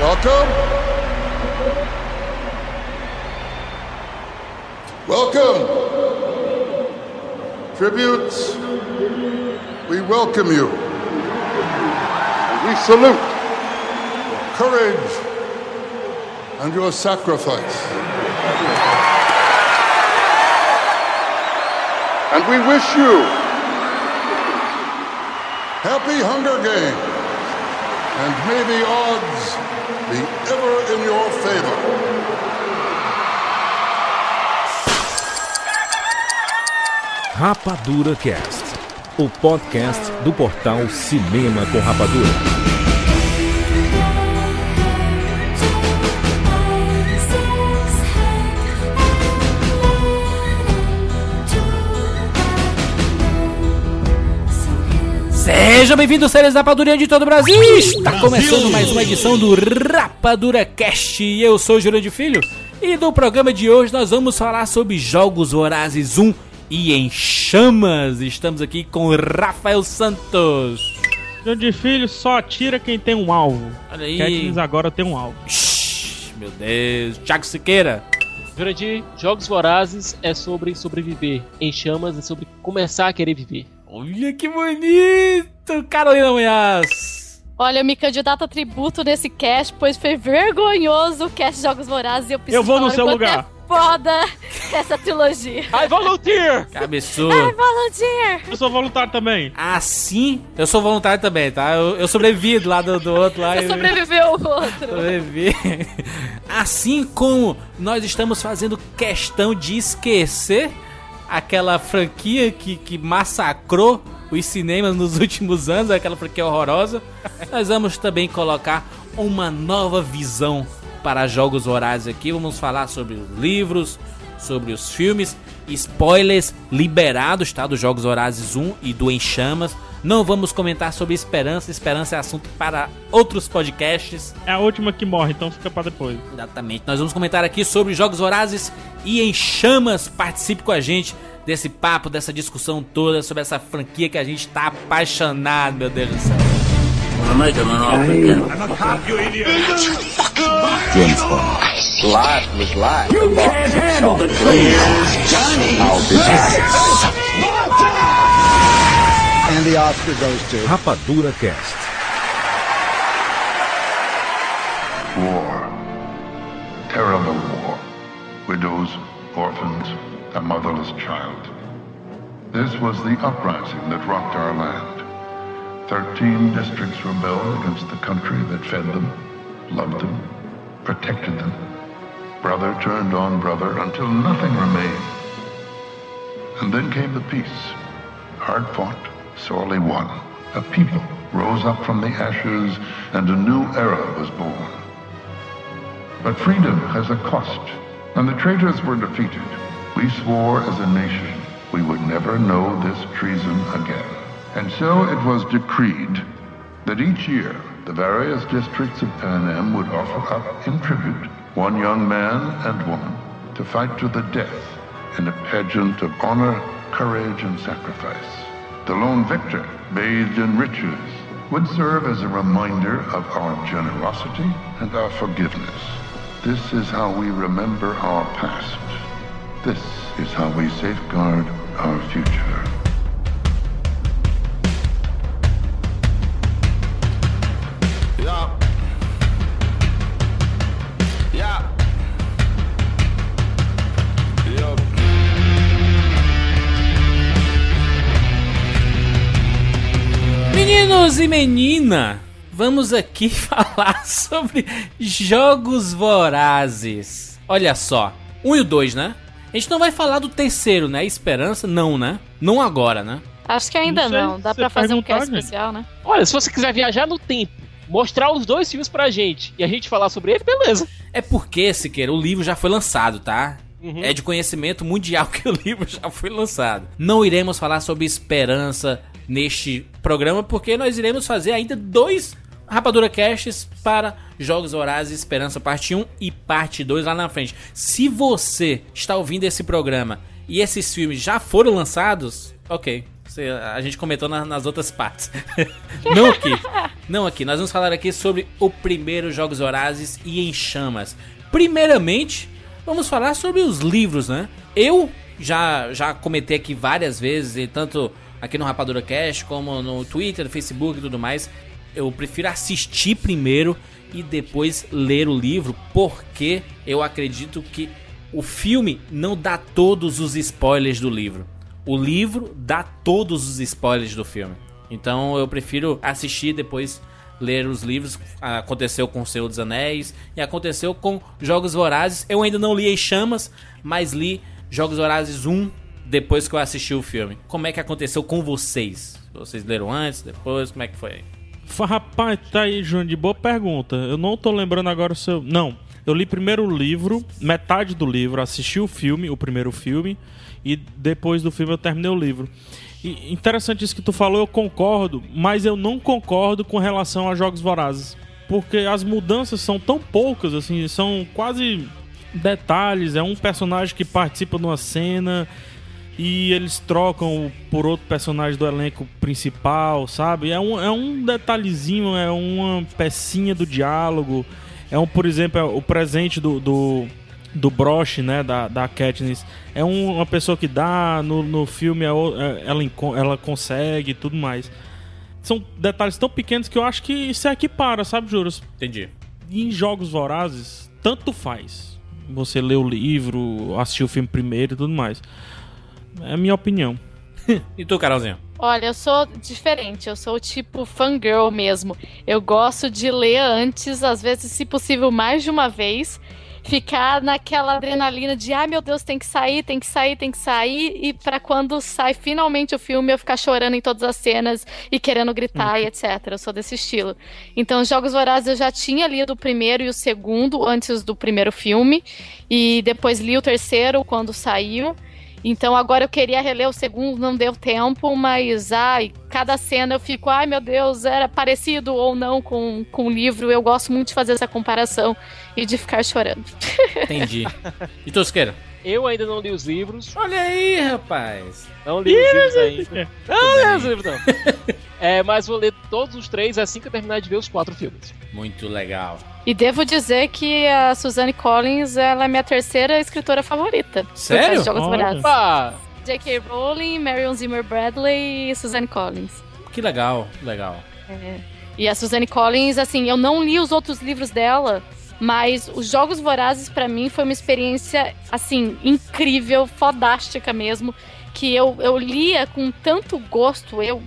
Welcome. Welcome. Tributes, we welcome you. We salute your courage and your sacrifice. And we wish you happy Hunger Games. And may the odds be ever in your favor. Rapadura Cast, o podcast do portal Cinema com Rapadura. Seja bem-vindo, séries Rapadura de todo o Brasil! Está começando mais uma edição do Rapadura Cast. E eu sou o Jurandir Filho. E no programa de hoje nós vamos falar sobre Jogos Vorazes 1 e em chamas. Estamos aqui com Rafael Santos. Jurandir Filho só atira quem tem um alvo. Olha aí. Katniss agora tem um alvo. Shhh, meu Deus. Thiago Siqueira. Jurandir, Jogos Vorazes é sobre sobreviver. Em chamas é sobre começar a querer viver. Olha que bonito! Carolina Munhaz. Olha, eu me candidato a tributo nesse cast, pois foi vergonhoso o cast Jogos Vorazes e eu preciso Eu vou no seu quanto lugar. É foda essa trilogia. I volunteer! Ai, Cabeçudo. Volunteer! Eu sou voluntário também. Assim, eu sou voluntário também, tá? Eu, eu sobrevivi do lado do outro lá. Você e- sobreviveu o outro. Sobrevivi. Assim como nós estamos fazendo questão de esquecer aquela franquia que, que massacrou os cinemas nos últimos anos, aquela franquia horrorosa, nós vamos também colocar uma nova visão para jogos vorazes aqui. Vamos falar sobre os livros, sobre os filmes, spoilers liberados, tá? Dos Jogos Vorazes 1 e do Em Chamas. Não vamos comentar sobre esperança, esperança é assunto para outros podcasts. É a última que morre, então fica pra depois. Exatamente. Nós vamos comentar aqui sobre Jogos Vorazes e em chamas. Participe com a gente desse papo, dessa discussão toda sobre essa franquia que a gente tá apaixonado, meu Deus do céu. And the Oscar goes to. Rapadura Cast. War. Terrible war. Widows, orphans, a motherless child. This was the uprising that rocked our land. Thirteen districts rebelled against the country that fed them, loved them, protected them. Brother turned on brother until nothing remained. And then came the peace. Hard fought, sorely won. A people rose up from the ashes and a new era was born. But freedom has a cost, and the traitors were defeated. We swore as a nation we would never know this treason again. And so it was decreed that each year the various districts of Panem would offer up in tribute one young man and woman to fight to the death in a pageant of honor, courage, and sacrifice. The lone victor, bathed in riches, would serve as a reminder of our generosity and our forgiveness. This is how we remember our past. This is how we safeguard our future. Meninos e menina, vamos aqui falar sobre Jogos Vorazes. Olha só, um e o dois, né? A gente não vai falar do terceiro, né? Esperança, não, né? Não agora, né? Acho que ainda Não não. Dá pra fazer um cast gente. especial, né? Olha, se você quiser viajar no tempo, mostrar os dois filmes pra gente e a gente falar sobre ele, beleza. É porque, Siqueira, o livro já foi lançado, tá? Uhum. É de conhecimento mundial que o livro já foi lançado. Não iremos falar sobre esperança neste programa, porque nós iremos fazer ainda dois Rapadura Casts para Jogos Horazes Esperança Parte 1 e Parte 2 lá na frente. Se você está ouvindo esse programa e esses filmes já foram lançados, ok. A gente comentou na- nas outras partes. Não aqui. Não aqui. Nós vamos falar aqui sobre o primeiro Jogos Vorazes e em Chamas. Primeiramente, vamos falar sobre os livros, né? Eu já, já comentei aqui várias vezes, e tanto aqui no Rapadura Cast, como no Twitter, no Facebook e tudo mais. Eu prefiro assistir primeiro e depois ler o livro, porque eu acredito que o filme não dá todos os spoilers do livro. O livro dá todos os spoilers do filme. Então eu prefiro assistir depois ler os livros. Aconteceu com O Senhor dos Anéis e aconteceu com Jogos Vorazes. Eu ainda não li Em Chamas, mas li Jogos Vorazes 1 depois que eu assisti o filme. Como é que aconteceu com vocês? Vocês leram antes, depois? Como é que foi Rapaz, tá aí, Júnior, de boa pergunta. Eu não tô lembrando agora o seu. Não. Eu li primeiro o livro, metade do livro, assisti o filme, o primeiro filme, e depois do filme eu terminei o livro. E interessante isso que tu falou, eu concordo, mas eu não concordo com relação a Jogos Vorazes. Porque as mudanças são tão poucas, assim, são quase detalhes. É um personagem que participa de uma cena e eles trocam por outro personagem do elenco principal, sabe? É um, é um detalhezinho, é uma pecinha do diálogo. É um, por exemplo, é o presente do, do, do broche, né, da, da Katniss. É um- uma pessoa que dá, no, no filme é é- ela, ela consegue e tudo mais. São detalhes tão pequenos que eu acho que se equipara, sabe, Juros? Entendi. Em jogos vorazes, tanto faz. Você lê o livro, assistir o filme primeiro e tudo mais. É a minha opinião. E tu, Carolzinha? Olha, eu sou diferente, eu sou tipo fangirl mesmo. Eu gosto de ler antes, às vezes, se possível, mais de uma vez. Ficar naquela adrenalina de, ai meu Deus, tem que sair, tem que sair, tem que sair. E pra quando sai finalmente o filme, eu ficar chorando em todas as cenas e querendo gritar e etc. Eu sou desse estilo. Então, Jogos Vorazes eu já tinha lido o primeiro e o segundo antes do primeiro filme. E depois li o terceiro quando saiu. Então agora eu queria reler o segundo, não deu tempo, mas ai, cada cena eu fico, ai meu Deus, era parecido ou não com, com o livro. Eu gosto muito de fazer essa comparação e de ficar chorando. Entendi. E Tosqueira? Eu ainda não li os livros. Olha aí, rapaz. Não li os livros ainda. Não li os livros, não. É, mas vou ler todos os três assim que eu terminar de ver os quatro filmes. Muito legal. E devo dizer que a Suzanne Collins ela é minha terceira escritora favorita. Sério? Jogos. Pá! J.K. Rowling, Marion Zimmer Bradley e Suzanne Collins. Que legal, legal. E a Suzanne Collins, assim, eu não li os outros livros dela, mas os Jogos Vorazes pra mim foi uma experiência, assim, incrível, fodástica mesmo, que eu, eu lia com tanto gosto, eu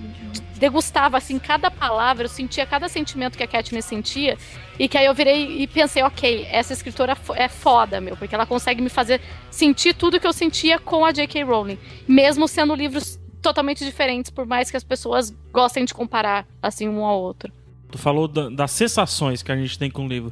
degustava, assim, cada palavra, eu sentia cada sentimento que a Katniss sentia, e que aí eu virei e pensei, ok, essa escritora é foda, meu, porque ela consegue me fazer sentir tudo que eu sentia com a J.K. Rowling, mesmo sendo livros totalmente diferentes, por mais que as pessoas gostem de comparar, assim, um ao outro. Tu falou da- das sensações que a gente tem com o livro.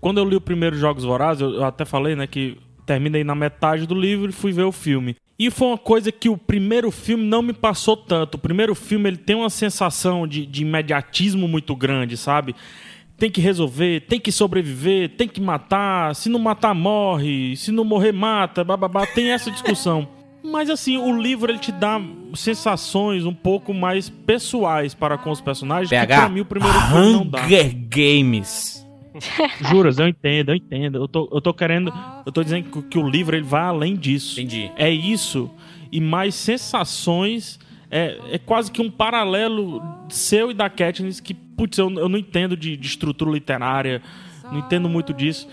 Quando eu li o primeiro Jogos Vorazes, eu, eu até falei, né, que terminei na metade do livro e fui ver o filme. E foi uma coisa que o primeiro filme não me passou tanto. O primeiro filme ele tem uma sensação de, de imediatismo muito grande, sabe? Tem que resolver, tem que sobreviver, tem que matar. Se não matar, morre. Se não morrer, mata. Bababá. Tem essa discussão. Mas assim, o livro ele te dá sensações um pouco mais pessoais para com os personagens que PH, pra mim o primeiro filme não dá. Hunger Games. Juras, eu entendo, eu entendo. Eu tô, eu tô querendo. Eu tô dizendo que, que o livro ele vai além disso. Entendi. É isso e mais sensações. É, é quase que um paralelo seu e da Katniss que, putz, eu, eu não entendo de, de estrutura literária, não entendo muito disso.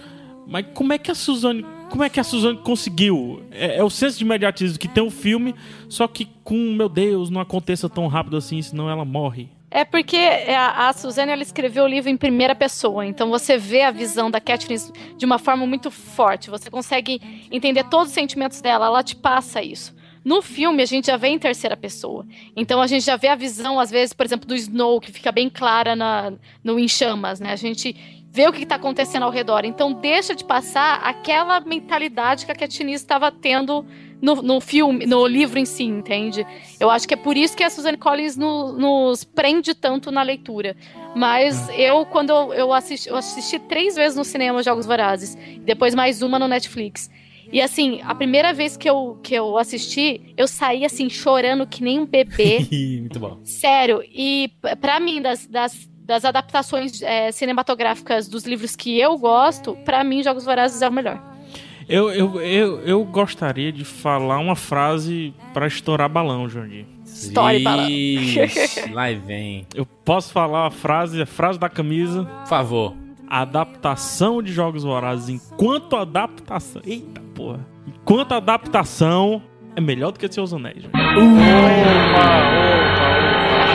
Mas como é que a Suzane, como é que a Suzane conseguiu? É, é o senso de imediatismo que tem o filme, só que com, meu Deus, não aconteça tão rápido assim, senão ela morre. É porque a, a Suzane ela escreveu o livro em primeira pessoa, então você vê a visão da Katniss de uma forma muito forte. Você consegue entender todos os sentimentos dela, ela te passa isso. No filme, a gente já vê em terceira pessoa. Então a gente já vê a visão, às vezes, por exemplo, do Snow, que fica bem clara na, no Em Chamas, né? A gente vê o que está acontecendo ao redor. Então deixa de passar aquela mentalidade que a Katniss estava tendo no, no filme, no livro em si, entende? Eu acho que é por isso que a Suzanne Collins no- nos prende tanto na leitura. Mas eu, quando eu, eu assisti, eu assisti três vezes no cinema Jogos Vorazes, depois mais uma no Netflix. E assim, a primeira vez que eu, que eu assisti, eu saí assim, chorando que nem um bebê. Muito bom. Sério. E p- pra mim, das, das, das adaptações é, cinematográficas dos livros que eu gosto, pra mim, Jogos Vorazes é o melhor. Eu, eu, eu, eu gostaria de falar uma frase pra estourar balão, Jandir. Story balão. Lá vem. Eu posso falar a frase, a frase da camisa. Por favor. A adaptação de Jogos Vorazes enquanto adaptação. Eita porra. Enquanto adaptação é melhor do que Seus Anéis. Jandir.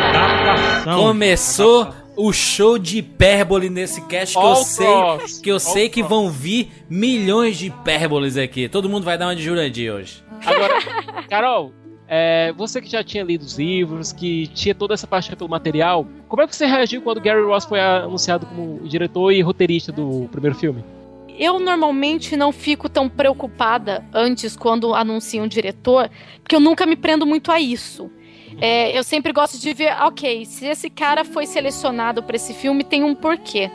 Adaptação. Começou o show de hipérbole nesse cast que eu sei cross. que eu sei que vão vir milhões de hipérboles aqui. Todo mundo vai dar uma de Jurandir hoje. Agora, Carol, é, você que já tinha lido os livros, que tinha toda essa paixão pelo material, como é que você reagiu quando Gary Ross foi anunciado como diretor e roteirista do primeiro filme? Eu normalmente não fico tão preocupada antes quando anunciam um diretor, porque eu nunca me prendo muito a isso. É, eu sempre gosto de ver, ok, se esse cara foi selecionado para esse filme, tem um porquê.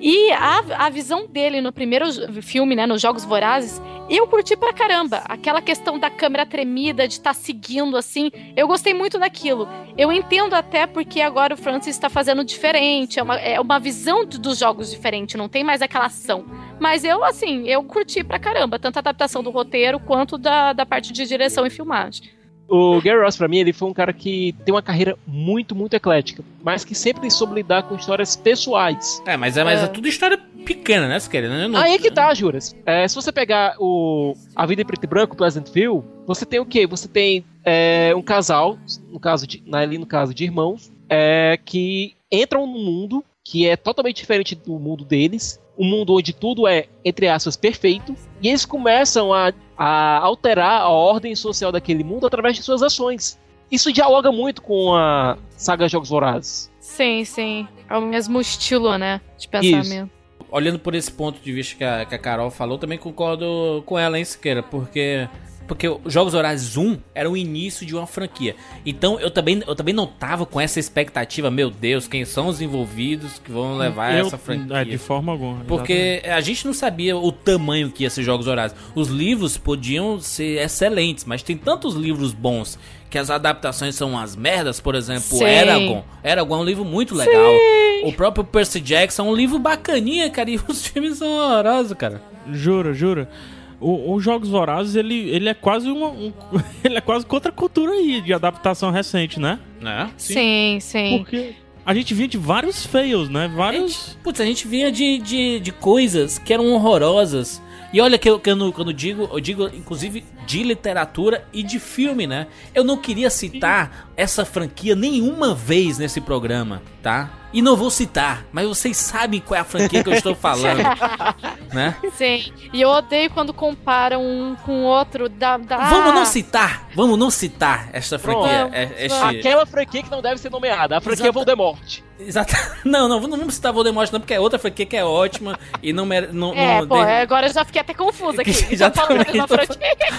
E a, a visão dele no primeiro filme, né, nos Jogos Vorazes, eu curti pra caramba. Aquela questão da câmera tremida, de estar seguindo assim, eu gostei muito daquilo. Eu entendo até porque agora o Francis está fazendo diferente, é uma, é uma visão do- dos jogos diferente, não tem mais aquela ação. Mas eu, assim, eu curti pra caramba, tanto a adaptação do roteiro quanto da, da parte de direção e filmagem. O Gary Ross, pra mim, ele foi um cara que tem uma carreira muito, muito eclética, mas que sempre soube lidar com histórias pessoais. É, mas é, mas é É. tudo história pequena, né? Eu não- Aí é que tá, Juras. É, se você pegar o A Vida em Preto e Branco, Pleasantville, você tem o quê? Você tem é, um casal, no caso de, ali no caso de irmãos, é, que entram num mundo que é totalmente diferente do mundo deles, um mundo onde tudo é, entre aspas, perfeito, e eles começam a, a alterar a ordem social daquele mundo através de suas ações. Isso dialoga muito com a saga Jogos Vorazes. Sim, sim. É o mesmo estilo, né? De pensamento. olhando por esse ponto de vista que a, que a Carol falou, também concordo com ela, hein, Siqueira? Porque. Porque o Jogos Horários 1 era o início de uma franquia. Então eu também, eu também não tava com essa expectativa, meu Deus, quem são os envolvidos que vão levar Eu- essa franquia. É, de forma alguma. Porque a gente não sabia o tamanho que ia ser Jogos Horários. Os livros podiam ser excelentes, mas tem tantos livros bons que as adaptações são umas merdas. Por exemplo, Sim. Eragon. Eragon é um livro muito legal. O próprio Percy Jackson é um livro bacaninha, cara. E os filmes são horrorosos, cara. Jura, jura. O, o Jogos Vorazes, ele, ele é quase uma. um- ele é quase contra a cultura aí de adaptação recente, né? Né? Sim, sim. Porque a gente vinha de vários fails, né? Vários. Putz, a gente vinha de, de, de coisas que eram horrorosas. E olha que eu, que eu, não- quando digo, eu digo inclusive de literatura e de filme, né? Eu não queria citar essa franquia nenhuma vez nesse programa, tá? E não vou citar, mas vocês sabem qual é a franquia que eu estou falando, né? Sim. E eu odeio quando comparam um com o outro. Da, da... Vamos não citar, vamos não citar esta franquia. Pronto. é- este- Aquela franquia que não deve ser nomeada, a franquia Exata- Voldemort. Exato. Não, não, não vamos citar Voldemort não, porque é outra franquia que é ótima e não mere... não, É, não pô, agora eu já fiquei até confusa aqui. Exatamente, mesma tô franquia.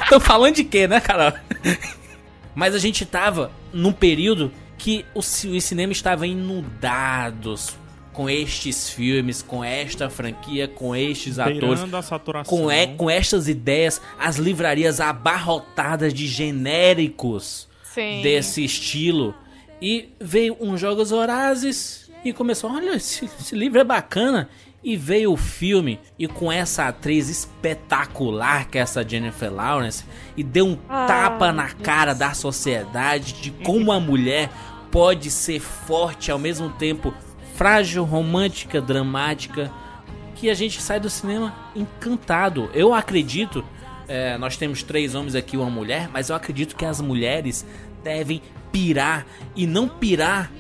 Tô falando de quê, né, Carol? Mas a gente tava num período que o, ci- os cinemas estavam inundados com estes filmes, com esta franquia, com estes atores, Beirando a saturação. com, e, com estas ideias, as livrarias abarrotadas de genéricos Sim. desse estilo. E veio um Jogos Horazes e começou, olha, esse, esse livro é bacana. E veio o filme, e com essa atriz espetacular que é essa Jennifer Lawrence, e deu um Ah, tapa na cara da sociedade de como a mulher pode ser forte ao mesmo tempo frágil, romântica, dramática, que a gente sai do cinema encantado. Eu acredito, é, nós temos três homens aqui e uma mulher, mas eu acredito que as mulheres devem pirar e não pirar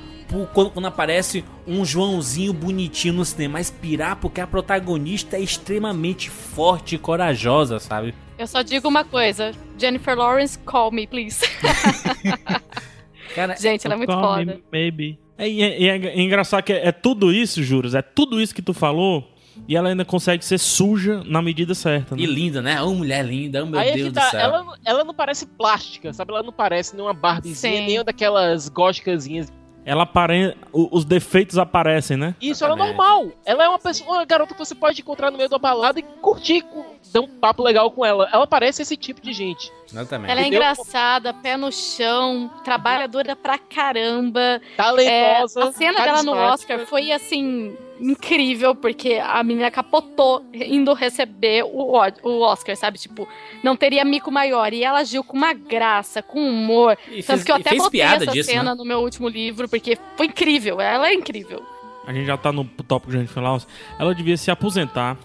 quando, quando aparece um Joãozinho bonitinho no cinema, mas pirar porque a protagonista é extremamente forte e corajosa, sabe? Eu só digo uma coisa. Jennifer Lawrence, call me, please. Cara, Gente, ela é muito Call me, foda. Maybe. É, e é, é- é engraçado que é, é tudo isso, Juros. É tudo isso que tu falou. E ela ainda consegue ser suja na medida certa. Né? e linda, né? Ô, mulher linda, oh, meu Aí é Deus que do tá, céu. ela, ela não parece plástica, sabe? Ela não parece nenhuma Barbiezinha, Sim. nem uma daquelas góticazinhas. Ela apare... Os defeitos aparecem, né? Isso ela é normal. Ela é uma pessoa, uma garota que você pode encontrar no meio da balada e curtir dar um papo legal com ela. Ela parece esse tipo de gente. Exatamente. Ela é Entendeu? engraçada, pé no chão, trabalhadora pra caramba. É, Talentosa. a cena dela no. Oscar foi assim incrível porque a menina capotou indo receber o, o- Oscar, sabe? Tipo, não teria mico maior e ela agiu com uma graça, com humor. E Tanto fez, que eu até botei piada essa disso, cena né? no meu último livro porque foi incrível. Ela é incrível. A gente já tá no tópico de Jennifer Lawrence. Ela devia se aposentar,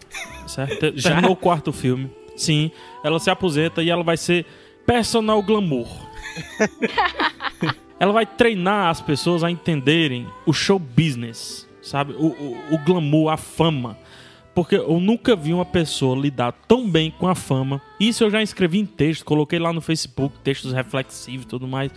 certo? Já? Terminou o quarto filme. Sim, ela se aposenta e ela vai ser personal glamour. ela vai treinar as pessoas a entenderem o show business, sabe? O, o, o glamour, a fama. Porque eu nunca vi uma pessoa lidar tão bem com a fama. Isso eu já escrevi em texto, coloquei lá no Facebook, textos reflexivos e tudo mais.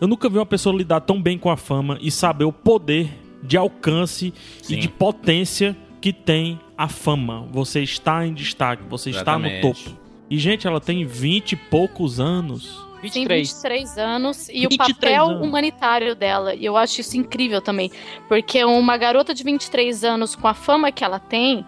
Eu nunca vi uma pessoa lidar tão bem com a fama e saber o poder de alcance Sim. e de potência que tem a fama. Você está em destaque, você está no Exatamente. topo. E, gente, ela tem 20 e poucos anos. Tem 23. 23 anos e 23 o papel anos. humanitário dela. E eu acho isso incrível também. Porque uma garota de 23 anos, com a fama que ela tem,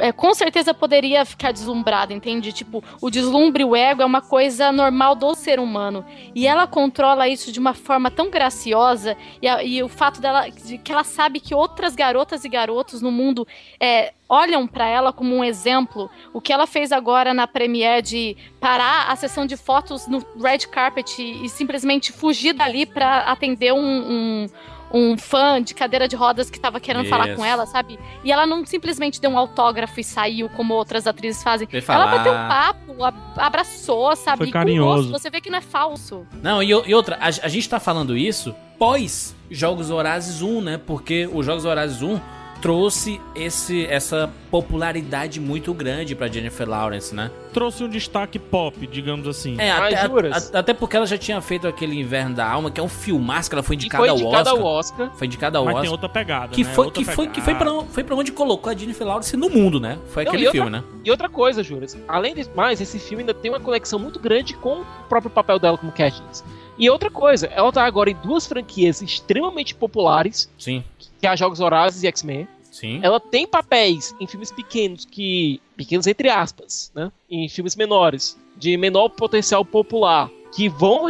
é, com certeza poderia ficar deslumbrada, entende? Tipo, o deslumbre, o ego é uma coisa normal do ser humano. E ela controla isso de uma forma tão graciosa. E, a- e o fato dela, de que ela sabe que outras garotas e garotos no mundo é, olham pra ela como um exemplo. O que ela fez agora na Premiere de parar a sessão de fotos no red carpet e, e simplesmente fugir dali pra atender um, um, um fã de cadeira de rodas que tava querendo falar com ela, sabe? E ela não simplesmente deu um autógrafo e saiu como outras atrizes fazem. Ela bateu um papo, a- abraçou, sabe? Foi com carinhoso. gosto, você vê que não é falso. Não, e, e outra, a, a gente tá falando isso pós Jogos Vorazes 1, né? Porque o Jogos Vorazes 1 trouxe esse, essa popularidade muito grande pra Jennifer Lawrence, né? Trouxe um destaque pop, digamos assim. É, Mas até, juras? a- até porque ela já tinha feito aquele Inverno da Alma, que é um filmaço que ela foi indicada, foi ao indicada Oscar. ao Oscar. Foi indicada ao Mas Oscar. tem outra pegada, que né? foi, Outra que foi, que foi, pegada. pra, foi pra onde colocou a Jennifer Lawrence no mundo, né? Foi Não, aquele e outra- filme, né? E outra coisa, Juras, além de mais, esse filme ainda tem uma conexão muito grande com o próprio papel dela como Katniss. E outra coisa, ela tá agora em duas franquias extremamente populares, Sim, que é Jogos Vorazes e X-Men. sim. Ela tem papéis em filmes pequenos que. pequenos entre aspas, né? Em filmes menores, de menor potencial popular, que vão,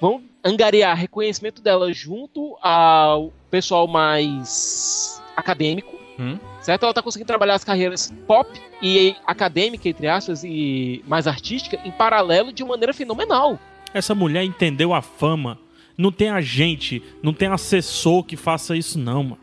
vão angariar reconhecimento dela junto ao pessoal mais acadêmico. Hum. Certo? Ela tá conseguindo trabalhar as carreiras pop e acadêmica, entre aspas, e mais artística, em paralelo de uma maneira fenomenal. Essa mulher entendeu a fama. Não tem agente, não tem assessor que faça isso, não, mano.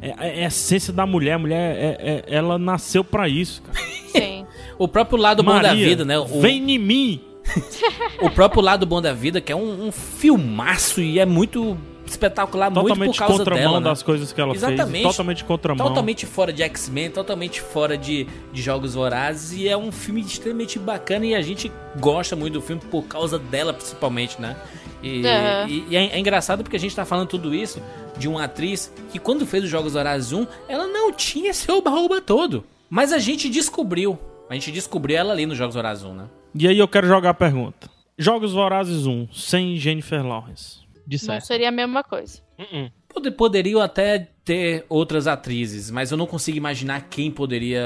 É, é a essência da mulher. A mulher, é- é- ela nasceu pra isso, cara. Sim. O próprio lado bom da Maria, vida, né? O, Vem em mim. o próprio lado bom da vida, que é um, um filmaço e é muito espetacular, muito Totalmente por causa contramão dela, né? das coisas que ela Exatamente. fez. Totalmente contramão. Totalmente fora de X-Men, totalmente fora de, de Jogos Vorazes e é um filme extremamente bacana e a gente gosta muito do filme por causa dela, principalmente, né? E, Aham. e- e é, é engraçado porque a gente tá falando tudo isso de uma atriz que quando fez os Jogos Vorazes 1, ela não tinha esse oba-oba todo. Mas a gente descobriu. A gente descobriu ela ali nos Jogos Vorazes 1, né? E aí eu quero jogar a pergunta. Jogos Vorazes 1, sem Jennifer Lawrence. De Não certo. seria a mesma coisa. Uh-uh. Pode- Poderiam até ter outras atrizes, mas eu não consigo imaginar quem poderia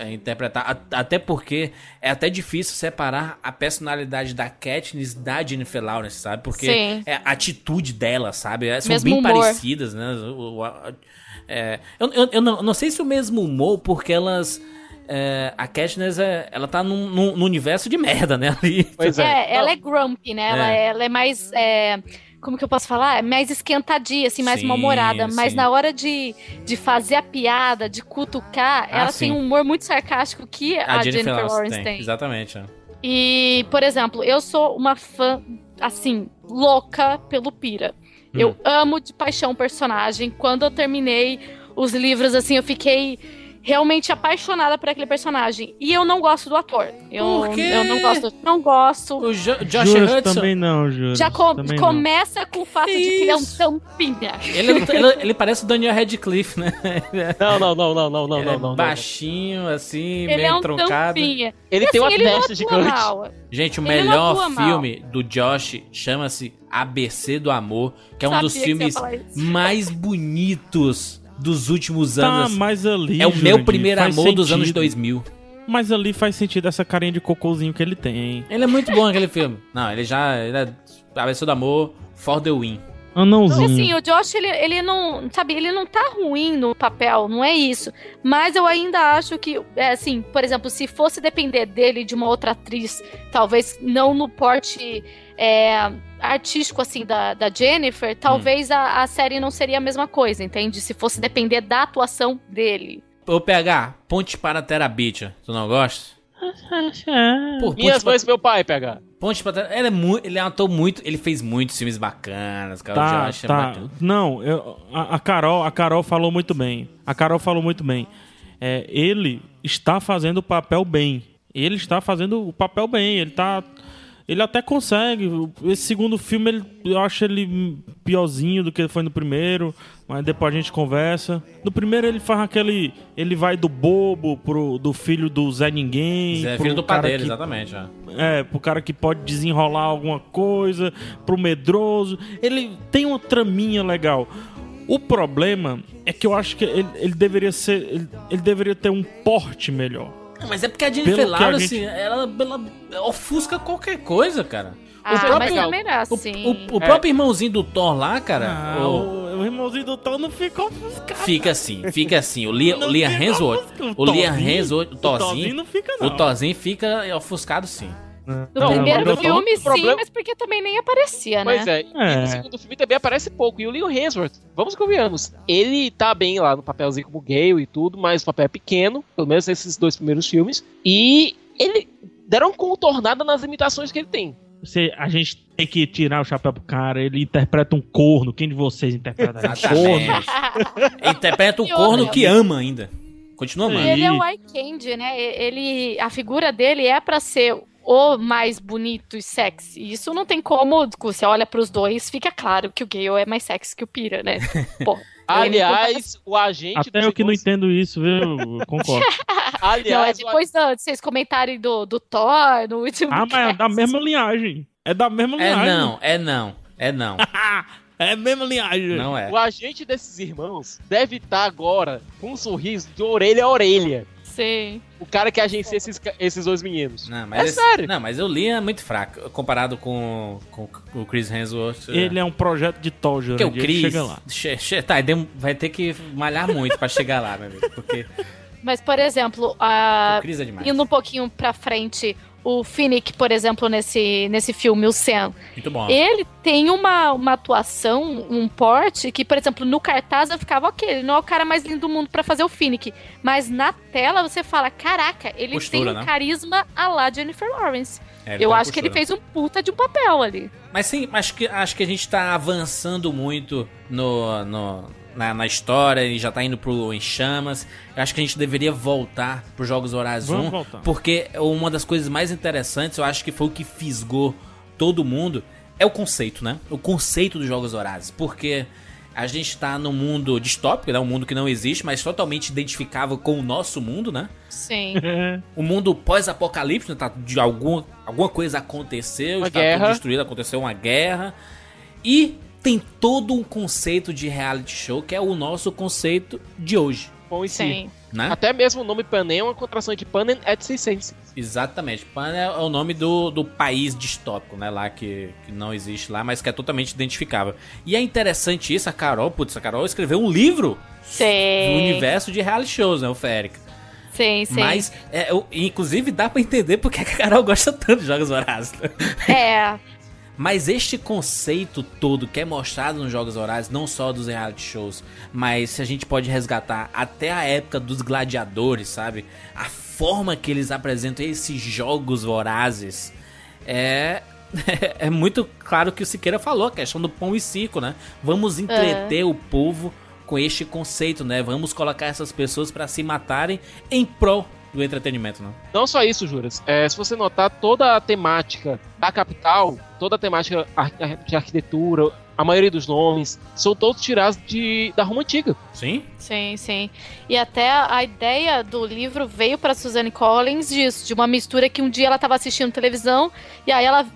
é, interpretar. A- Até porque é até difícil separar a personalidade da Katniss da Jennifer Lawrence, sabe? Porque Sim. é a atitude dela, sabe? É, São Mesmo bem humor. parecidas, né? O- o- a- é, eu eu, eu não, não sei se o mesmo humor, porque elas. é, a Katniss, é, ela tá num, num- num universo de merda, né? Ali. Pois é. É, ela Não, é grumpy, né? Ela, É. é. ela é mais. Como que eu posso falar? É mais esquentadinha, assim, mais mal-humorada. Mas na hora de, de fazer a piada, de cutucar, Ah, ela sim. tem um humor muito sarcástico que a, Jennifer, Lawrence tem. Exatamente. é. E, por exemplo, eu sou uma fã, assim, louca pelo Pira. Hum. Eu amo de paixão o personagem. Quando eu terminei os livros, assim, eu fiquei realmente apaixonada por aquele personagem. E eu não gosto do ator. Eu, Por quê? eu não gosto. Não gosto. O Jo- Josh Juras Hudson. também não, Juras. Já co- também não. começa com o fato de que ele é um tampinha. Ele, ele, ele parece o Daniel Radcliffe, né? Não, não, não, não, não, não, ele não, é não, não. baixinho, assim, Ele meio é um troncado. tampinha. Ele E tem uma assim, não testa gigante. mal. Gente, o Ele não melhor atua mal. filme do Josh chama-se ABC do Amor, que é um Sabia dos filmes mais bonitos dos últimos Tá anos. mais ali, é o meu Jurandir, primeiro faz amor dos sentido. anos 2000. Mas ali faz sentido essa carinha de cocôzinho que ele tem. Ele é muito bom aquele filme. Não, ele já. Ele é Travessura do Amor, For the Win. Não, Anãozinho. assim, o Josh, ele, ele não, sabe, ele não tá ruim no papel, não é isso. Mas eu ainda acho que, é, assim, por exemplo, se fosse depender dele de uma outra atriz, talvez não no porte é, artístico, assim, da, da Jennifer, talvez a, a série não seria a mesma coisa, entende? Se fosse depender da atuação dele. Ô, PH, Ponte para Terabithia. Tu não gosta? Pô, Minhas mães e meu pai, PH. Ponte para Terabithia. Ele é, ele é um ator muito. Ele fez muitos filmes bacanas, cara. Tá, Josh tá. Não, eu- a, a Carol, a Carol falou muito bem. A Carol falou muito bem. É, ele está fazendo o papel bem. Ele está fazendo o papel bem. Ele tá. Ele até consegue. Esse segundo filme, ele, eu acho ele piorzinho do que foi no primeiro. Mas depois a gente conversa. No primeiro ele faz aquele. Ele vai do bobo pro do filho do Zé Ninguém. Zé, pro filho do padeiro, que exatamente. ó. é, pro cara que pode desenrolar alguma coisa, pro medroso. Ele tem uma traminha legal. O problema é que eu acho que ele, ele deveria ser. Ele, ele deveria ter um porte melhor. Mas é porque a Jennifer Pelo Lawrence, gente- ela, ela ofusca qualquer coisa, cara. Ah, próprio- mas também é O, o- o próprio irmãozinho do Thor lá, cara, Ah, o- o, o irmãozinho do Thor não ficou ofuscado. fica assim, fica assim. O Liam, o Não Liam fica Hemsworth, o Liam Thorzinho- Hemsworth, o o Thorzinho não fica, o não. Thorzinho fica ofuscado sim. No Não, primeiro filme, sim, problema- mas porque também nem aparecia, Pois né? é, e É. no segundo filme também aparece pouco. E o Leon Hemsworth, vamos convenhamos, ele tá bem lá no papelzinho como Gale e tudo, mas o papel é pequeno, pelo menos nesses dois primeiros filmes. E ele deram contornada nas imitações que ele tem. Você, a gente tem que tirar o chapéu pro cara. Ele interpreta um corno. Quem de vocês interpreta um corno? Interpreta o E corno que ama ainda. Continua E amando. ele é o eye candy, né? Ele, a figura dele é pra ser o mais bonito e sexy. Isso não tem como, você olha pros dois, fica claro que o Gale é mais sexy que o Pira, né? Pô, Aliás, o agente Até eu que não entendo isso, viu? Eu Concordo. não, é Aliás, o depois da- de vocês comentarem do, do Thor, no último Ah, mas é da mesma linhagem. É da mesma É linhagem. não, é não, é não. É a mesma linhagem. Não é. O agente desses irmãos deve estar agora com um sorriso de orelha a orelha. Sim. O cara que agencia esses, esses dois meninos. Não, mas É esse- sério. Não, mas o Liam é muito fraco comparado com, com o Chris Hemsworth. Ele é um projeto de Thor, Porque o Jurandir. Chris. Chega lá. che- che- tá, dem- vai ter que malhar muito pra chegar lá, meu amigo. Porque Mas, por exemplo, a... o Chris é indo um pouquinho pra frente, o Finnick, por exemplo, nesse, nesse filme, o Sam, Muito bom. ele tem uma, uma atuação, um porte, que, por exemplo, no cartaz eu ficava, ok, ele não é o cara mais lindo do mundo pra fazer o Finnick. Mas na tela você fala, caraca, ele Postura, tem um né? carisma a lá Jennifer Lawrence. É, eu uma acho que ele fez um puta de um papel ali. Mas sim, acho que, acho que a gente tá avançando muito no, no- na, na história e já tá indo pro Em Chamas. Eu acho que a gente deveria voltar pros Jogos Horários Vamos 1. voltar. Porque uma das coisas mais interessantes, eu acho que foi o que fisgou todo mundo, é o conceito, né? O conceito dos Jogos Horários. Porque a gente tá num mundo distópico, né? Um mundo que não existe, mas totalmente identificável com o nosso mundo, né? Sim. É. O mundo pós-apocalíptico, tá, de alguma, alguma coisa aconteceu, Uma está guerra. tudo destruído, aconteceu uma guerra. E tem todo um conceito de reality show que é o nosso conceito de hoje, Bom si. Sim. né? Até mesmo o nome Panem é uma contração de Panem et Circenses. Exatamente. Pan é o nome do, do país distópico, né? Lá que, que não existe lá, mas que é totalmente identificável. E é interessante isso, a Carol, putz, a Carol escreveu um livro do Sim. universo de reality shows, né, o Férica? Sim, sim. Mas, é, eu- inclusive, dá pra entender porque a Carol gosta tanto de Jogos Vorazes. É. Mas este conceito todo que é mostrado nos Jogos Horários, não só dos reality shows, mas se a gente pode resgatar até a época dos gladiadores, sabe? A forma que eles apresentam esses jogos vorazes é. É muito claro que o Siqueira falou, a questão do pão e circo, né? Vamos entreter o povo com este conceito, né? Vamos colocar essas pessoas para se matarem em prol do entretenimento, né? Não só isso, Juras. É, se você notar, toda a temática da capital, toda a temática de arquitetura, a maioria dos nomes, são todos tirados de, da Roma Antiga. Sim? Sim, sim. E até a ideia do livro veio para Suzanne Collins disso, de uma mistura que um dia ela estava assistindo televisão e aí ela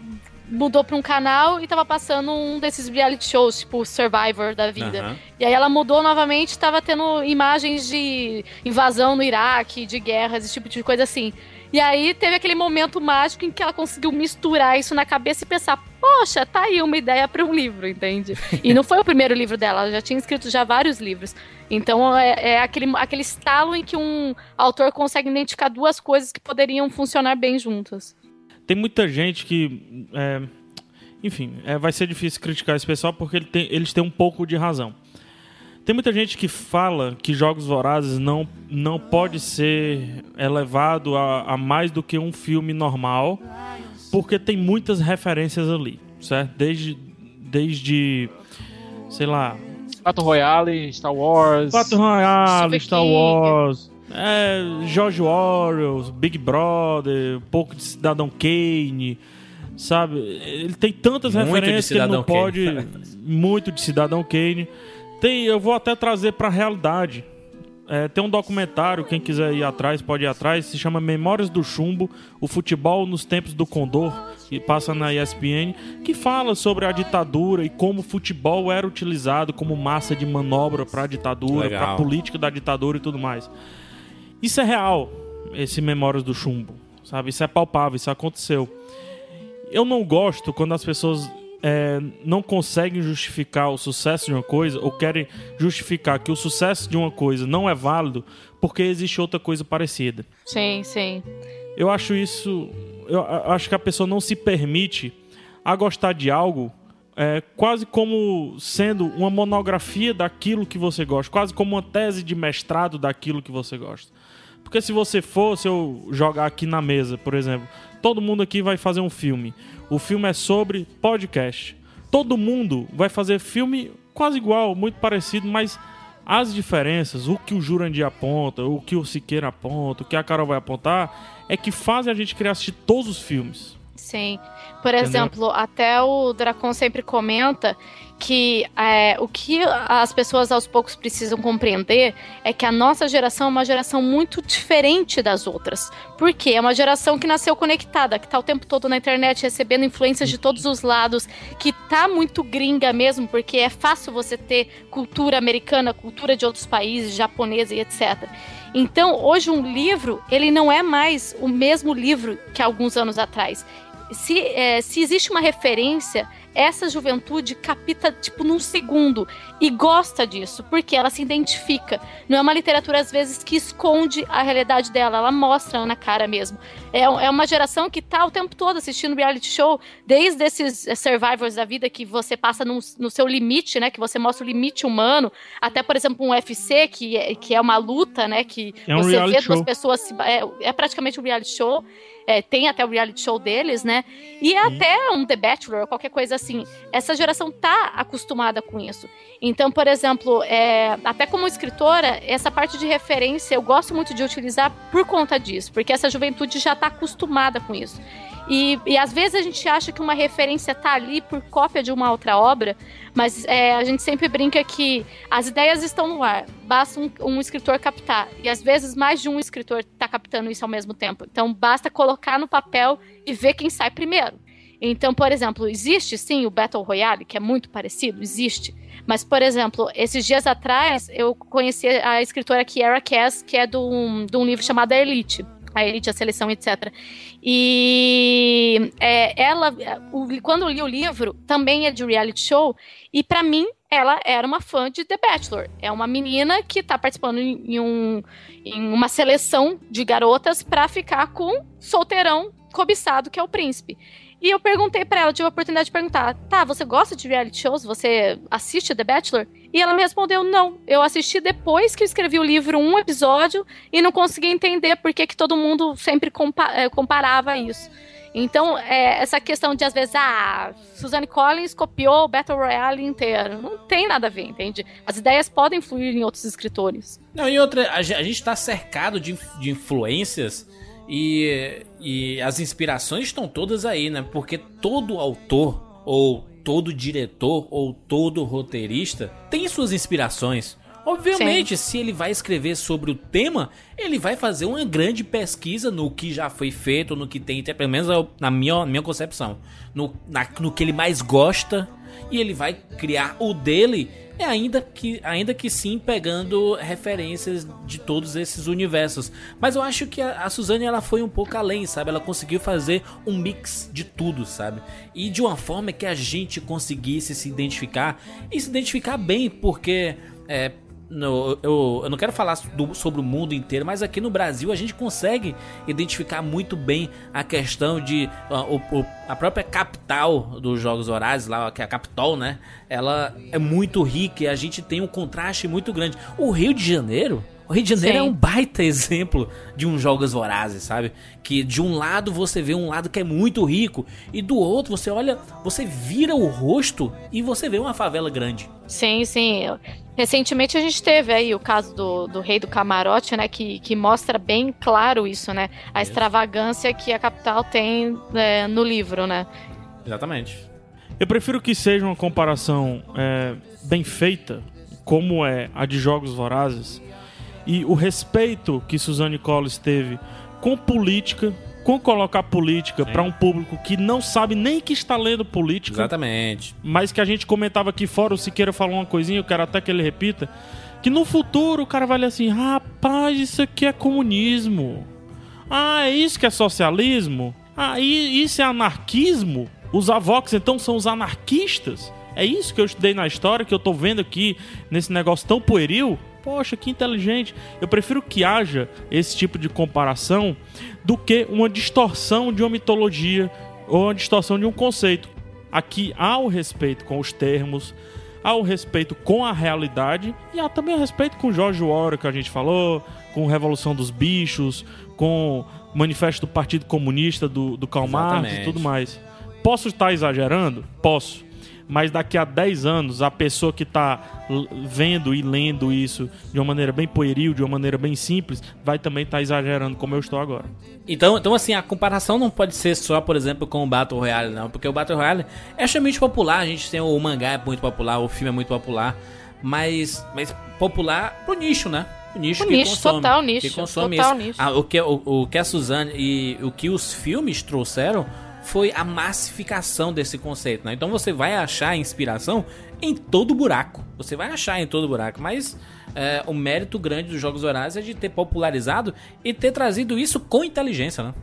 mudou pra um canal e tava passando um desses reality shows, tipo Survivor da vida. Aham. E aí ela mudou novamente, tava tendo imagens de invasão no Iraque, de guerras, esse tipo de coisa assim. E aí teve aquele momento mágico em que ela conseguiu misturar isso na cabeça e pensar, poxa, tá aí uma ideia para um livro, entende? E não foi o primeiro livro dela, ela já tinha escrito já vários livros. Então é, é aquele, aquele estalo em que um autor consegue identificar duas coisas que poderiam funcionar bem juntas. Tem muita gente que. é, enfim, é, vai ser difícil criticar esse pessoal porque ele tem- eles têm um pouco de razão. Tem muita gente que fala que Jogos Vorazes não, não pode ser elevado a, a mais do que um filme normal, porque tem muitas referências ali, certo? Desde, desde sei lá, Battle Royale, Star Wars. Battle Royale, Super Star King. Wars, é, George Orwell, Big Brother, um pouco de Cidadão Kane, sabe? Ele tem tantas Muito referências que ele não Kane. pode... muito de Cidadão Kane. Tem, eu vou até trazer pra realidade. É, tem um documentário, quem quiser ir atrás, pode ir atrás, se chama Memórias do Chumbo, o futebol nos tempos do Condor, que passa na ESPN, que fala sobre a ditadura e como o futebol era utilizado como massa de manobra para a ditadura, para a política da ditadura e tudo mais. Isso é real, esse Memórias do Chumbo, sabe? Isso é palpável, isso aconteceu. Eu não gosto quando as pessoas é, não conseguem justificar o sucesso de uma coisa ou querem justificar que o sucesso de uma coisa não é válido porque existe outra coisa parecida. Sim, sim. Eu acho isso. Eu acho que a pessoa não se permite a gostar de algo é, quase como sendo uma monografia daquilo que você gosta, quase como uma tese de mestrado daquilo que você gosta. Porque se você for, se eu jogar aqui na mesa, por exemplo, todo mundo aqui vai fazer um filme. O filme é sobre podcast. Todo mundo vai fazer filme quase igual, muito parecido, mas as diferenças, o que o Jurandir aponta, o que o Siqueira aponta, o que a Carol vai apontar, é que fazem a gente querer assistir todos os filmes. Sim. Por exemplo, até o Dracon sempre comenta que é, o que as pessoas aos poucos precisam compreender é que a nossa geração é uma geração muito diferente das outras. Por quê? É uma geração que nasceu conectada, que tá o tempo todo na internet recebendo influências de todos os lados, que tá muito gringa mesmo, porque é fácil você ter cultura americana, cultura de outros países, japonesa e etc. Então, hoje um livro, ele não é mais o mesmo livro que alguns anos atrás. Se, é, se existe uma referência, essa juventude capta, tipo, num segundo e gosta disso, porque ela se identifica. Não é uma literatura, às vezes, que esconde a realidade dela, ela mostra na cara mesmo. É, é uma geração que tá o tempo todo assistindo reality show, desde esses eh, survivors da vida que você passa no, no seu limite, né? Que você mostra o limite humano, até, por exemplo, um UFC, que é, que é uma luta, né? Que É um você vê duas show. pessoas. se- é, é praticamente um reality show. É, tem até o reality show deles, né? E até um The Bachelor, qualquer coisa assim. Essa geração tá acostumada com isso. Então, por exemplo, é, até como escritora, essa parte de referência eu gosto muito de utilizar por conta disso, porque essa juventude já tá acostumada com isso. E, e às vezes a gente acha que uma referência tá ali por cópia de uma outra obra, mas é, a gente sempre brinca que as ideias estão no ar, basta um, um escritor captar. E às vezes mais de um escritor está captando isso ao mesmo tempo. Então basta colocar no papel e ver quem sai primeiro. Então, por exemplo, existe sim o Battle Royale, que é muito parecido, existe. Mas, por exemplo, esses dias atrás eu conheci a escritora Kiara Cass, que é de um, de um livro chamado A Elite. A Elite, a Seleção, etc. E é, ela, o- quando eu li o livro, também é de reality show, e pra mim ela era uma fã de The Bachelor. É uma menina que tá participando em, um, em uma seleção de garotas pra ficar com solteirão cobiçado, que é o príncipe. E eu perguntei pra ela, tive a oportunidade de perguntar: tá, você gosta de reality shows? Você assiste The Bachelor? E ela me respondeu: não. Eu assisti depois que eu escrevi o livro, um episódio, e não consegui entender por que, todo mundo sempre compa eh, comparava isso. Então, é, essa questão de, às vezes, ah, Suzanne Collins copiou o Battle Royale inteiro. Não tem nada a ver, entende? As ideias podem fluir em outros escritores. Não, e outra, a, ge- a gente tá cercado de, de influências e, e as inspirações estão todas aí, né? Porque todo autor, ou todo diretor, ou todo roteirista tem suas inspirações. Obviamente, se ele vai escrever sobre o tema, ele vai fazer uma grande pesquisa no que já foi feito, no que tem, pelo menos na minha, minha concepção, no, na- no que ele mais gosta, e ele vai criar o dele, é ainda que, ainda que sim pegando referências de todos esses universos. Mas eu acho que a, a Suzane ela foi um pouco além, sabe? Ela conseguiu fazer um mix de tudo, sabe? E de uma forma que a gente conseguisse se identificar e se identificar bem, porque é, no- eu, eu não quero falar do- sobre o mundo inteiro, mas aqui no Brasil a gente consegue identificar muito bem a questão de ah, o- a própria capital dos Jogos Horazes, lá, que é a Capitol, né? Ela é muito rica e a gente tem um contraste muito grande. O Rio de Janeiro. O Rio de Janeiro Sim. é um baita exemplo de um Jogos Vorazes, sabe? Que de um lado você vê um lado que é muito rico e do outro você olha, você vira o rosto e você vê uma favela grande. Sim, sim. Recentemente a gente teve aí o caso do, do Rei do Camarote, né? Que, que mostra bem claro isso, né? A extravagância que a capital tem é, no livro, né? Exatamente. Eu prefiro que seja uma comparação é, bem feita, como é a de Jogos Vorazes, e o respeito que Suzanne Collins teve com política, com colocar política para um público que não sabe nem que está lendo política, Exatamente. mas que a gente comentava aqui fora, o Siqueira falou uma coisinha, eu quero até que ele repita, que no futuro o cara vai ler assim, rapaz, isso aqui é comunismo. Ah, é isso que é socialismo? Ah, isso é anarquismo? Os Avox então são os anarquistas? É isso que eu estudei na história, que eu tô vendo aqui nesse negócio tão pueril? Poxa, que inteligente. Eu prefiro que haja esse tipo de comparação do que uma distorção de uma mitologia ou uma distorção de um conceito. Aqui há o respeito com os termos, há o respeito com a realidade e há também o respeito com George Orwell que a gente falou, com Revolução dos Bichos, com o Manifesto do Partido Comunista do, do Karl Marx e tudo mais. Posso estar exagerando? Posso. Mas daqui a 10 anos, a pessoa que está vendo e lendo isso de uma maneira bem pueril, de uma maneira bem simples, vai também estar exagerando como eu estou agora. Então, então, assim, a comparação não pode ser só, por exemplo, com o Battle Royale, não. Porque o Battle Royale é extremamente popular. A gente tem o mangá é muito popular, o filme é muito popular. Mas, mas popular pro nicho, né? O nicho O que nicho, consome. total nicho, Que consome total isso. nicho. Ah, o, que, o, o que a Suzane e o que os filmes trouxeram foi a massificação desse conceito, né? Então você vai achar inspiração em todo buraco. Você vai achar em todo buraco, mas é, o mérito grande dos Jogos Horazes é de ter popularizado e ter trazido isso com inteligência, né?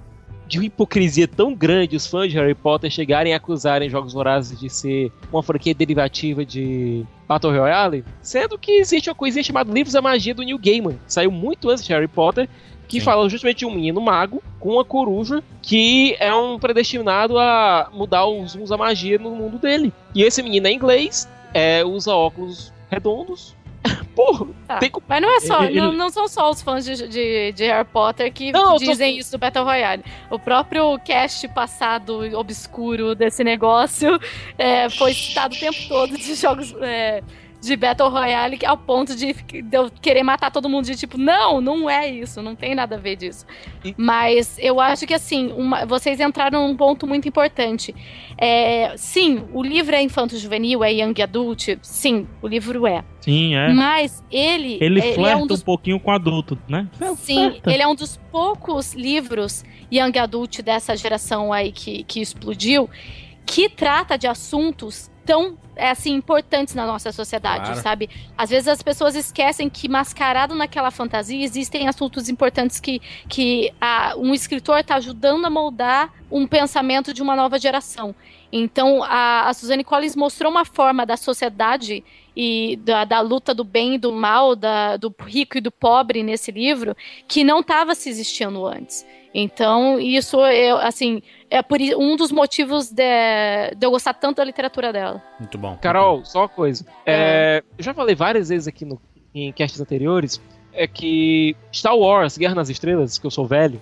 de uma hipocrisia tão grande os fãs de Harry Potter chegarem a acusarem Jogos Vorazes de ser uma franquia derivativa de Battle Royale, sendo que existe uma coisinha chamada Livros da Magia do Neil Gaiman, que saiu muito antes de Harry Potter, que Sim. fala justamente de um menino mago com uma coruja que é um predestinado a mudar os uns da magia no mundo dele. E esse menino é inglês, é, usa óculos redondos. Porra, Tá. tem Mas não é só, Ele- não, não são só os fãs de, de, de Harry Potter que Não, eu tô- dizem isso do Battle Royale. O próprio cast passado obscuro desse negócio é, foi citado o tempo todo de jogos é, de Battle Royale que- ao ponto de, de eu querer matar todo mundo de tipo, não, não é isso, não tem nada a ver disso. E- Mas eu acho que assim, uma- vocês entraram num ponto muito importante. É, sim, o livro é infanto-juvenil, é young adult, sim, o livro é. Sim, é. Mas ele, Ele ele flerta é um dos um pouquinho com adulto, né? Sim, ele é um dos poucos livros young adult dessa geração aí que, que explodiu que trata de assuntos tão é, assim importantes na nossa sociedade, Claro. sabe? Às vezes as pessoas esquecem que mascarado naquela fantasia existem assuntos importantes que, que a- um escritor está ajudando a moldar um pensamento de uma nova geração. Então a, a Suzanne Collins mostrou uma forma da sociedade e da, da luta do bem e do mal, da- do rico e do pobre nesse livro, que não estava se existindo antes. Então, isso é, assim, é por um dos motivos de, de eu gostar tanto da literatura dela. Muito bom. Carol, só uma coisa. É, eu já falei várias vezes aqui no, em casts anteriores é que Star Wars, Guerra nas Estrelas, que eu sou velho,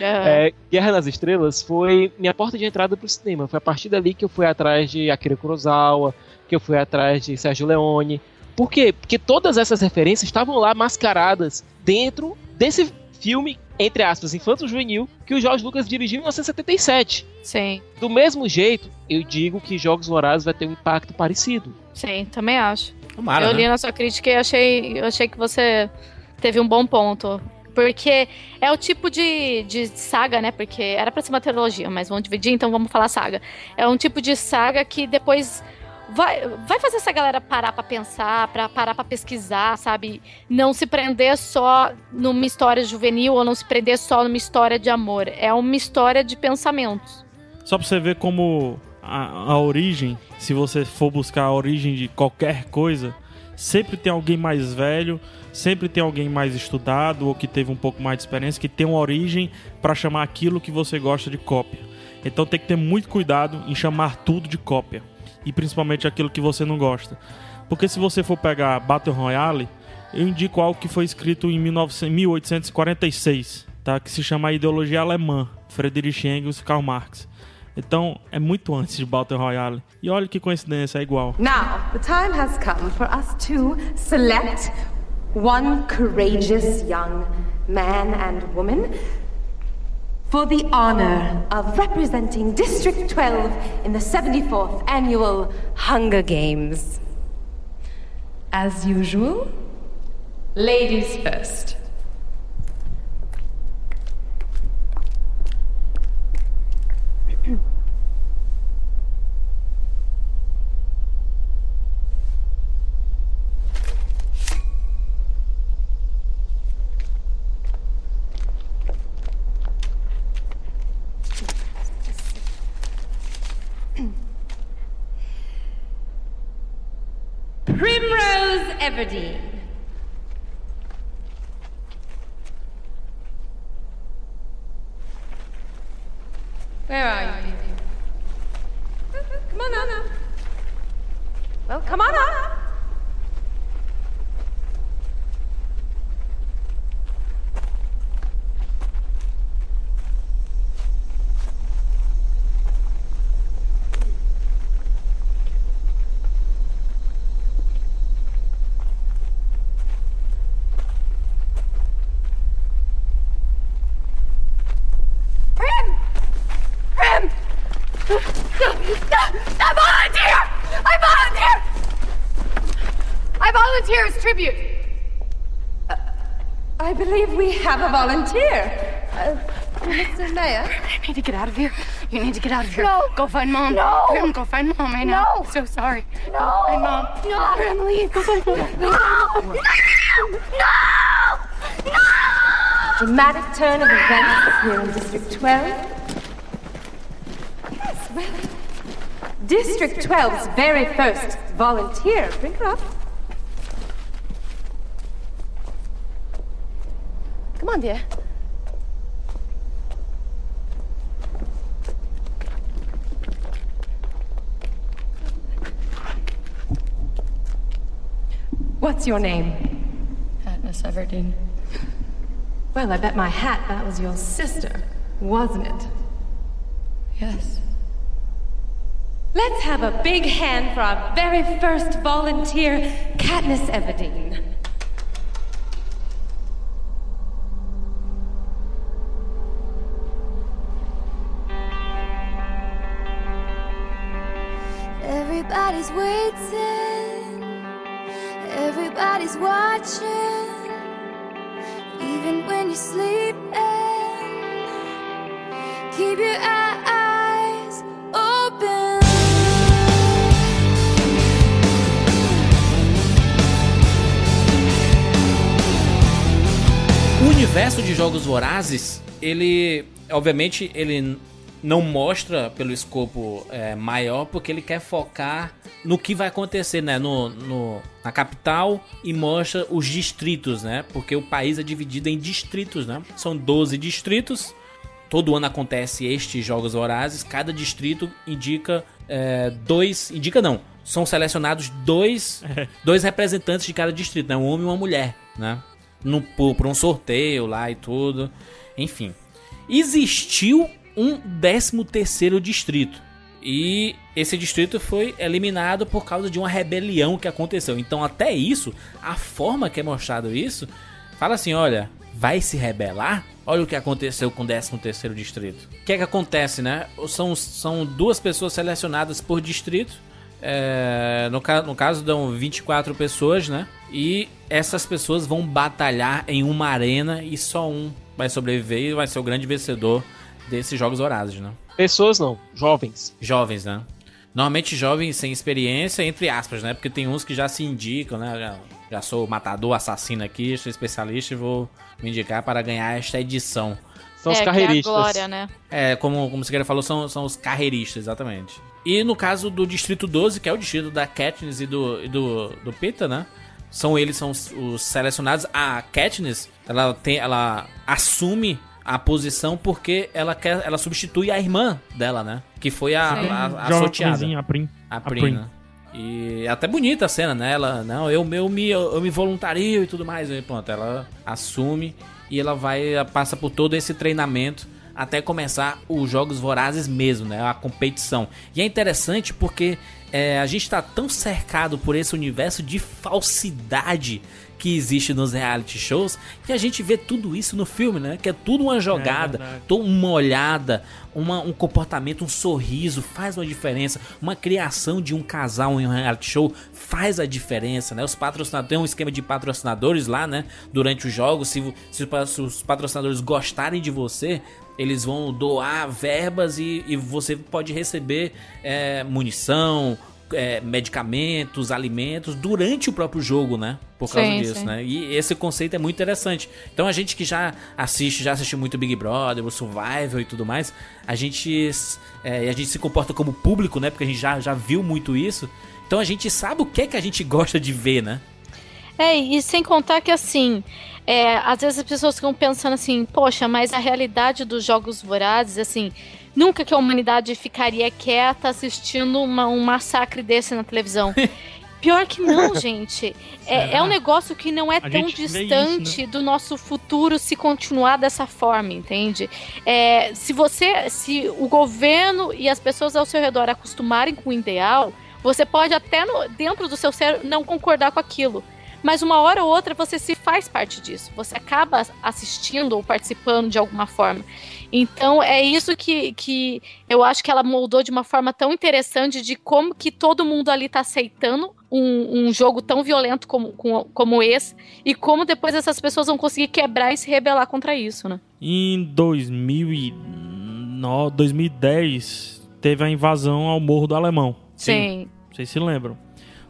É, é, Guerra nas Estrelas foi minha porta de entrada pro cinema. Foi a partir dali que eu fui atrás de Akira Kurosawa, que eu fui atrás de Sérgio Leone. Por quê? Porque todas essas referências estavam lá mascaradas dentro desse filme, entre aspas, infanto-juvenil, que o George Lucas dirigiu em 1977. sim, Do mesmo jeito, eu digo que Jogos Vorazes vai ter um impacto parecido. sim, também acho. Tomara, eu né? li na sua crítica e achei, eu achei que você teve um bom ponto. Porque é o tipo de, de saga, né? Porque era pra ser uma trilogia, mas vamos dividir, então vamos falar saga. É um tipo de saga que depois vai, vai fazer essa galera parar pra pensar, pra parar pra pesquisar, sabe? Não se prender só numa história juvenil ou não se prender só numa história de amor. É uma história de pensamentos. Só pra você ver como a, a origem, se você for buscar a origem de qualquer coisa, sempre tem alguém mais velho, sempre tem alguém mais estudado ou que teve um pouco mais de experiência que tem uma origem pra chamar aquilo que você gosta de cópia. Então tem que ter muito cuidado em chamar tudo de cópia e principalmente aquilo que você não gosta. Porque se você for pegar Battle Royale, eu indico algo que foi escrito em 1900 1846, tá? Que se chama ideologia alemã, Friedrich Engels e Karl Marx. Então, é muito antes de Battle Royale. E olha que coincidência, é igual. Now, the time has come for us to select one courageous young man and woman for the honor of representing District 12 in the 74th annual Hunger Games. As usual, ladies first. Everdeen. Where are you. Come on up. Well, come on up. Prim! Prim! I volunteer! I volunteer! I volunteer as tribute. Uh, I believe we have a volunteer. Uh, Mr. Mayor. I need to get out of here. You need to get out of here. No. Go find mom. No. Grim, go find mom. I know. No. I'm so sorry. No. Go find mom. No. Grim, leave. Go find mom. No! No! No! Dramatic turn of events here in District 12. Yes, well, District 12's very first volunteer. Bring her up. On, dear. What's your name? Katniss Everdeen. Well, I bet my hat that was your sister, wasn't it? Yes. Let's have a big hand for our very first volunteer, Katniss Everdeen. Keep. O universo de Jogos Vorazes, ele, obviamente, ele não mostra pelo escopo é, maior, porque ele quer focar no que vai acontecer, né, no, no- na capital e mostra os distritos, né, porque o país é dividido em distritos, né, são 12 distritos, todo ano acontece estes Jogos Vorazes, cada distrito indica é, dois, indica não, são selecionados dois, dois representantes de cada distrito, né, um homem e uma mulher, né, no, por, por um sorteio lá e tudo. Enfim. Existiu um 13 terceiro distrito. E esse distrito foi eliminado por causa de uma rebelião que aconteceu. Então até isso, a forma que é mostrado isso, fala assim, olha, vai se rebelar? Olha o que aconteceu com o 13 terceiro distrito. O que é que acontece, né? São, são duas pessoas selecionadas por distrito. é, no, no caso, dão 24 pessoas, né? E essas pessoas vão batalhar em uma arena e só um vai sobreviver e vai ser o grande vencedor desses Jogos Vorazes, né? Pessoas não, jovens. Jovens, né? Normalmente jovens sem experiência, entre aspas, né? Porque tem uns que já se indicam, né? Já, já sou matador, assassino aqui, sou especialista e vou me indicar para ganhar esta edição. São os é, que é a carreiristas. glória, né? É, como, como o Siqueira falou, são, são os carreiristas, exatamente. E no caso do Distrito 12, que é o distrito da Katniss e do, e do, do Pita, né? São eles, são os, os selecionados. A Katniss, ela, tem, ela assume a posição porque ela quer ela substitui a irmã dela, né? Que foi a, Sim. a, a Joga sorteada. a Prim. A A Prim, Prim. né? E é até bonita a cena, né? Ela, não, eu, eu, me, eu me voluntario e tudo mais. E pronto, ela assume e ela vai, ela passa por todo esse treinamento até começar os Jogos Vorazes mesmo, né? A competição. E é interessante porque é, a gente tá tão cercado por esse universo de falsidade que existe nos reality shows que a gente vê tudo isso no filme, né? Que é tudo uma jogada, verdade. to- uma olhada, uma- um comportamento, um sorriso faz uma diferença. Uma criação de um casal em um reality show faz a diferença, né? Os patrocinadores, tem um esquema de patrocinadores lá, né? Durante os jogos, se, se se os patrocinadores gostarem de você, eles vão doar verbas e, e você pode receber é, munição, é, medicamentos, alimentos durante o próprio jogo, né? Por causa Sim, disso, sim. né? E esse conceito é muito interessante. Então a gente que já assiste, já assistiu muito Big Brother, o Survival e tudo mais, a gente, é, a gente se comporta como público, né? Porque a gente já, já viu muito isso. Então a gente sabe o que é que a gente gosta de ver, né? É, e sem contar que assim, é, às vezes as pessoas ficam pensando assim, poxa, mas a realidade dos jogos vorazes, assim, nunca que a humanidade ficaria quieta assistindo uma- um massacre desse na televisão. Pior que não, gente. É, é um negócio que não é tão gente vê isso, distante do nosso futuro se continuar dessa forma, entende? É, se você, se o governo e as pessoas ao seu redor acostumarem com o ideal, você pode até no- dentro do seu cérebro não concordar com aquilo. Mas uma hora ou outra você se faz parte disso. Você acaba assistindo ou participando de alguma forma. Então é isso que, que eu acho que ela moldou de uma forma tão interessante de como que todo mundo ali tá aceitando um, um jogo tão violento como, como, como esse e como depois essas pessoas vão conseguir quebrar e se rebelar contra isso, né? Em 2009, 2010, teve a invasão ao Morro do Alemão. Sim. Vocês se lembram?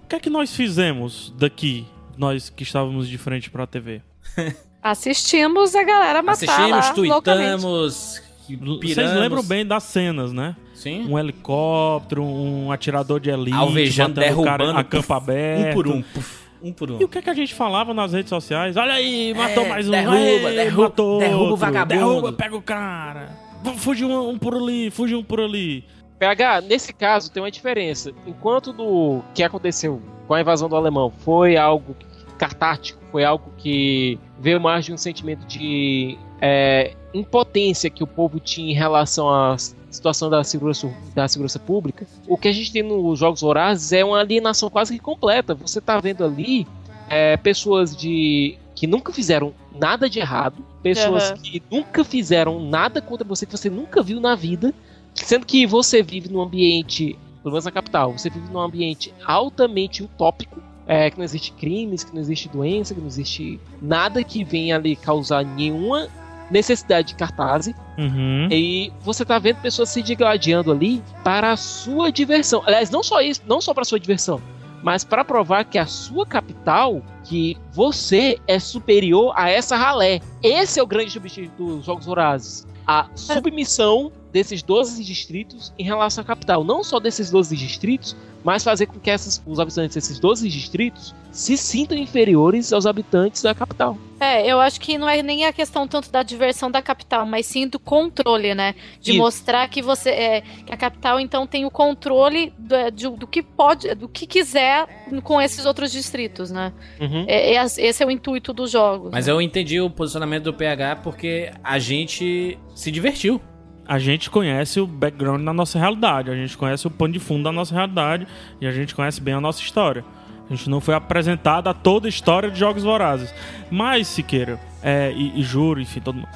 O que é que nós fizemos daqui, nós que estávamos de frente pra TV? Assistimos a galera matar Assistimos, lá, tweetamos, Vocês piramos. lembram bem das cenas, né? Sim. Um helicóptero, um atirador de elite, Alvejando, matando o cara derrubando, a campo aberto. Um por um. puf, um por um. E o que é que a gente falava nas redes sociais? Olha aí, matou É, mais um. derruba, Ei, derruba, matou derruba o vagabundo. Derruba, pega o cara. Fugir um, um por ali, fugir um por ali. PH, nesse caso tem uma diferença. Enquanto do que aconteceu com a invasão do alemão foi algo catártico, foi algo que veio mais de um sentimento de é, impotência que o povo tinha em relação à situação da segurança, da segurança pública, o que a gente tem nos Jogos Vorazes é uma alienação quase que completa. Você tá vendo ali é, pessoas de que nunca fizeram nada de errado, pessoas Aham. que nunca fizeram nada contra você, que você nunca viu na vida, Sendo que você vive num ambiente, pelo menos na capital, você vive num ambiente altamente utópico, é, que não existe crimes, que não existe doença, que não existe nada que venha ali causar nenhuma necessidade de cartaz. Uhum. E você tá vendo pessoas se digladiando ali para a sua diversão. Aliás, não só isso, não só para sua diversão, mas para provar que a sua capital, que você é superior a essa ralé. Esse é o grande objetivo dos Jogos Vorazes. A submissão desses 12 distritos em relação à capital. Não só desses 12 distritos, mas fazer com que essas, os habitantes desses 12 distritos se sintam inferiores aos habitantes da capital. É, eu acho que não é nem a questão tanto da diversão da capital, mas sim do controle, né? De Isso. mostrar que você é, que a capital então tem o controle do, de- do que pode, do que quiser com esses outros distritos, né? Uhum. É, é esse é o intuito dos jogos. Mas né? eu entendi o posicionamento do PH porque a gente se divertiu. A gente conhece o background da nossa realidade, a gente conhece o pano de fundo da nossa realidade e a gente conhece bem a nossa história. A gente não foi apresentada a toda a história de Jogos Vorazes. Mas, Siqueira, é, e, e juro, enfim, todo mundo.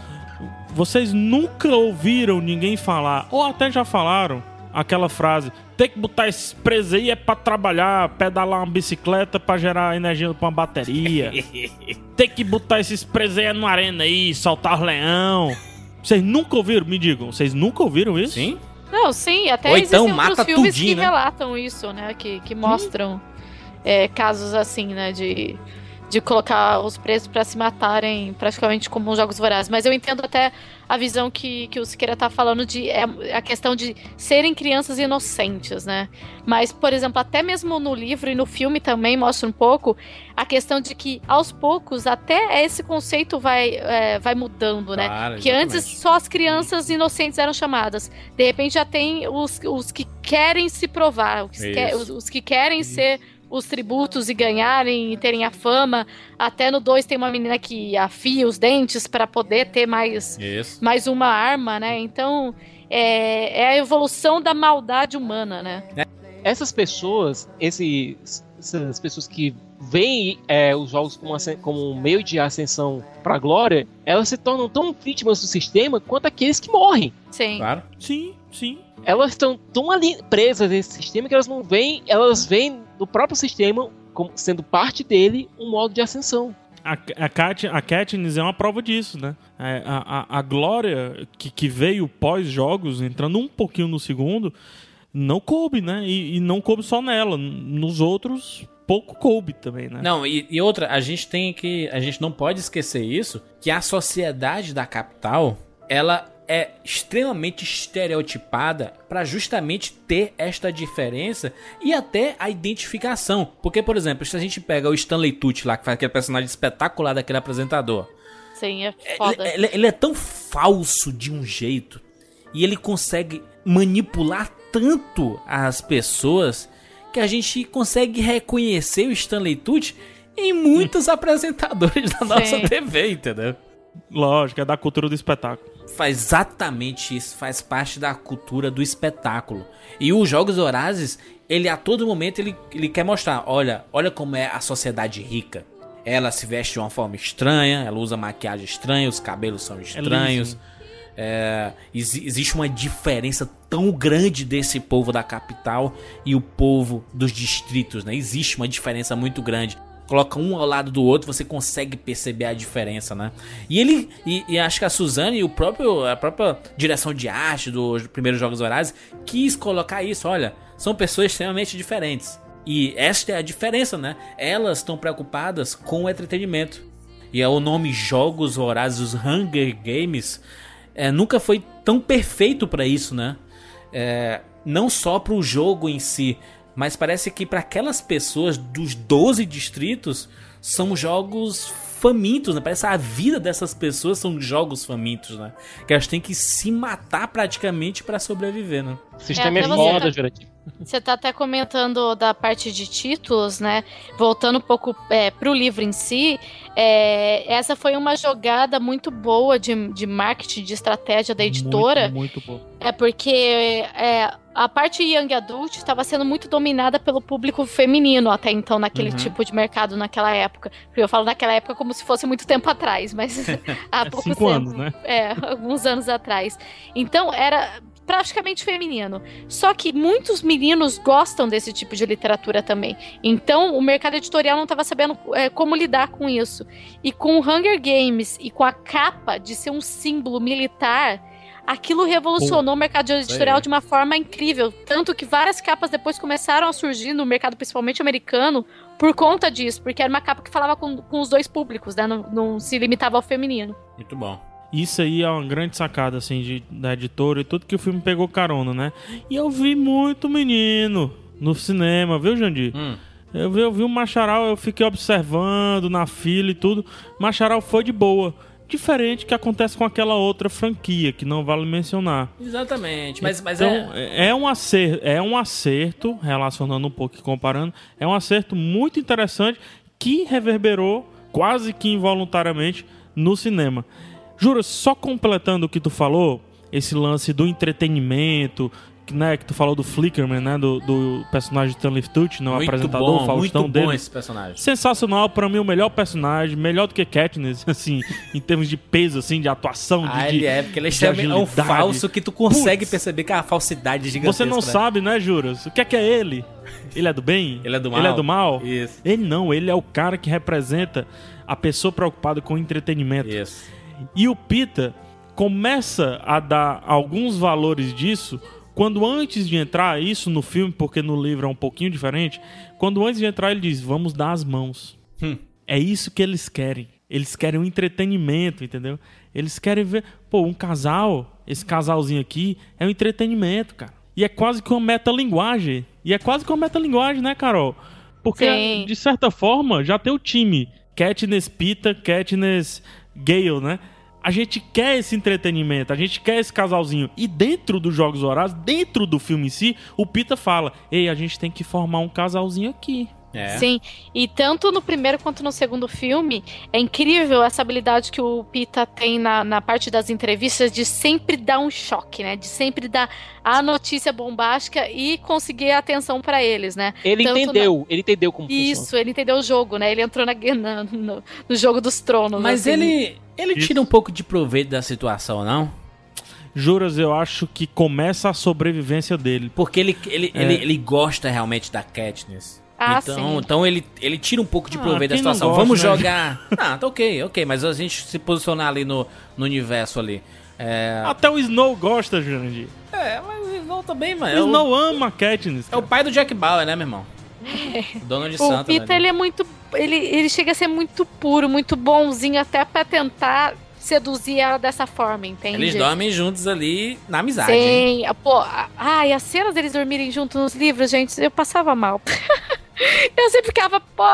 Vocês nunca ouviram ninguém falar, ou até já falaram, aquela frase: tem que botar esse preso aí é pra trabalhar, pedalar uma bicicleta pra gerar energia pra uma bateria. tem que botar esses presos aí na arena aí, soltar os leão. Vocês nunca ouviram? Me digam, vocês nunca ouviram isso? Sim? Não, sim, até Ou existem então outros filmes tudinho, que né? relatam isso, né? Que, que mostram é, casos assim, né? De, de colocar os presos pra se matarem praticamente como jogos vorazes. Mas eu entendo até a visão que, que o Siqueira tá falando de é, a questão de serem crianças inocentes, né? Mas, por exemplo, até mesmo no livro e no filme também mostra um pouco a questão de que, aos poucos, até esse conceito vai, é, vai mudando, né? Claro, que antes só as crianças inocentes eram chamadas. De repente já tem os, os que querem se provar, os, que, Isso. os, os que querem ser os tributos e ganharem e terem a fama. Até no 2 tem uma menina que afia os dentes para poder ter mais, Isso. mais uma arma, né? Então é, é a evolução da maldade humana, né? Essas pessoas, esses, essas pessoas que veem é, os jogos como, como um meio de ascensão pra glória, elas se tornam tão vítimas do sistema quanto aqueles que morrem. Sim. Claro. Sim, sim. Elas estão tão ali presas nesse sistema que elas não veem, elas veem no próprio sistema como sendo parte dele um modo de ascensão. A, a, Kat, a Katniss é uma prova disso, né? É, A, a, a glória que, que veio pós-jogos, entrando um pouquinho no segundo, não coube, né? E, e não coube só nela. Nos outros, pouco coube também, né? Não, e, e outra, a gente tem que. A gente não pode esquecer isso, que a sociedade da capital, ela é extremamente estereotipada para justamente ter esta diferença e até a identificação. Porque, por exemplo, se a gente pega o Stanley Tucci lá, que faz aquele personagem espetacular daquele apresentador. Sim, é foda. Ele, ele- ele é tão falso de um jeito e ele consegue manipular tanto as pessoas que a gente consegue reconhecer o Stanley Tucci em muitos apresentadores da nossa Sim. TV, entendeu? Lógico, é da cultura do espetáculo. Faz exatamente isso, faz parte da cultura do espetáculo. E os Jogos Horazes, ele a todo momento ele, ele quer mostrar, olha, olha como é a sociedade rica. Ela se veste de uma forma estranha, ela usa maquiagem estranha, os cabelos são estranhos. liso. É, exi- existe uma diferença tão grande desse povo da capital e o povo dos distritos, né? Existe uma diferença muito grande. Coloca um ao lado do outro, você consegue perceber a diferença, né? E ele, e, e acho que a Suzane e o próprio, a própria direção de arte dos primeiros Jogos Horazes quis colocar isso. Olha, são pessoas extremamente diferentes. E esta é a diferença, né? Elas estão preocupadas com o entretenimento. E é o nome Jogos Horazes, os Hunger Games, é, nunca foi tão perfeito pra isso, né? É, não só pro jogo em si, mas parece que para aquelas pessoas dos 12 distritos são jogos famintos, né? Parece que a vida dessas pessoas são jogos famintos, né? Que elas têm que se matar praticamente pra sobreviver, né? O sistema é, você foda, tá- Jurandir. Você tá até comentando da parte de títulos, né? Voltando um pouco é, pro livro em si, é, essa foi uma jogada muito boa de, de marketing, de estratégia da editora. Muito, muito bom. É porque é, a parte Young Adult estava sendo muito dominada pelo público feminino até então, naquele Uhum. tipo de mercado naquela época. Porque eu falo naquela época como se fosse muito tempo atrás, mas há pouco Cinco anos, né? É, alguns anos atrás. Então era praticamente feminino. Só que muitos meninos gostam desse tipo de literatura também. Então o mercado editorial não estava sabendo é, como lidar com isso. E com o Hunger Games e com a capa de ser um símbolo militar. Aquilo revolucionou o mercado editorial de uma forma incrível. Tanto que várias capas depois começaram a surgir no mercado, principalmente americano, por conta disso. Porque era uma capa que falava com, com os dois públicos, né? Não, não se limitava ao feminino. Muito bom. Isso aí é uma grande sacada, assim, de, da editora e tudo que o filme pegou carona, né? E eu vi muito menino no cinema, viu, Jandir? Hum. Eu vi, eu vi o Macharal, eu fiquei observando na fila e tudo. Macharal foi de boa. Diferente que acontece com aquela outra franquia, que não vale mencionar. Exatamente. Mas, mas então, é. é... um acerto, é um acerto, relacionando um pouco e comparando, é um acerto muito interessante que reverberou quase que involuntariamente no cinema. Juro, só completando o que tu falou, esse lance do entretenimento, né, que tu falou do Flickerman, né? Do, do personagem de Stanley Tucci, no muito apresentador, bom, o Faustão muito dele. bom esse personagem. Sensacional, pra mim o melhor personagem, melhor do que Katniss, assim, em termos de peso, assim, de atuação, de, Ah, de ele é, porque ele é, um falso que tu consegue perceber que é a falsidade gigantesca. Você não né? sabe, né, Juras? O que é que é ele? Ele é do bem? Ele é do mal? Ele é do mal? Isso. Ele não, ele é o cara que representa a pessoa preocupada com o entretenimento. Isso. E o Pita começa a dar alguns valores disso quando antes de entrar isso no filme, porque no livro é um pouquinho diferente, quando antes de entrar ele diz: "Vamos dar as mãos". Hum. É isso que eles querem. Eles querem um entretenimento, entendeu? Eles querem ver, pô, um casal, esse casalzinho aqui é um entretenimento, cara. E é quase que uma metalinguagem. E é quase que uma metalinguagem, né, Carol? Porque, Sim. de certa forma, já tem o time Katniss Pita, Katniss Gale, né? A gente quer esse entretenimento, a gente quer esse casalzinho. E dentro dos Jogos Horários, dentro do filme em si, o Pita fala: Ei, a gente tem que formar um casalzinho aqui. É. Sim, e tanto no primeiro quanto no segundo filme, é incrível essa habilidade que o Pita tem na, na parte das entrevistas de sempre dar um choque, né? De sempre dar a notícia bombástica e conseguir a atenção pra eles, né? Ele Tanto entendeu, ele entendeu como funciona. Isso, ele entendeu o jogo, né? Ele entrou na, na- no, no jogo dos tronos. Mas assim. ele, ele tira um pouco de proveito da situação, não? Juras, eu acho que começa a sobrevivência dele. Porque ele, ele, É. ele, ele gosta realmente da Katniss. Ah, então, sim. então ele, ele tira um pouco de Ah, proveito da quem não situação. gosta, Vamos né? jogar. Ah, tá ok, ok. Mas a gente se posicionar ali no, no universo ali. É, Até o Snow gosta, Jurandir. é mas o Snow também, mano. O É o, Snow ama a Katniss. é o pai do Jack Bauer, né, meu irmão? Dono de O Santa. Pita, né? ele é muito. Ele, ele chega a ser muito puro, muito bonzinho, até pra tentar seduzir ela dessa forma, entende? Eles dormem juntos ali na amizade. hein? Sim, pô, a- ai, as cenas deles dormirem juntos nos livros, gente, eu passava mal. Eu sempre ficava, pô,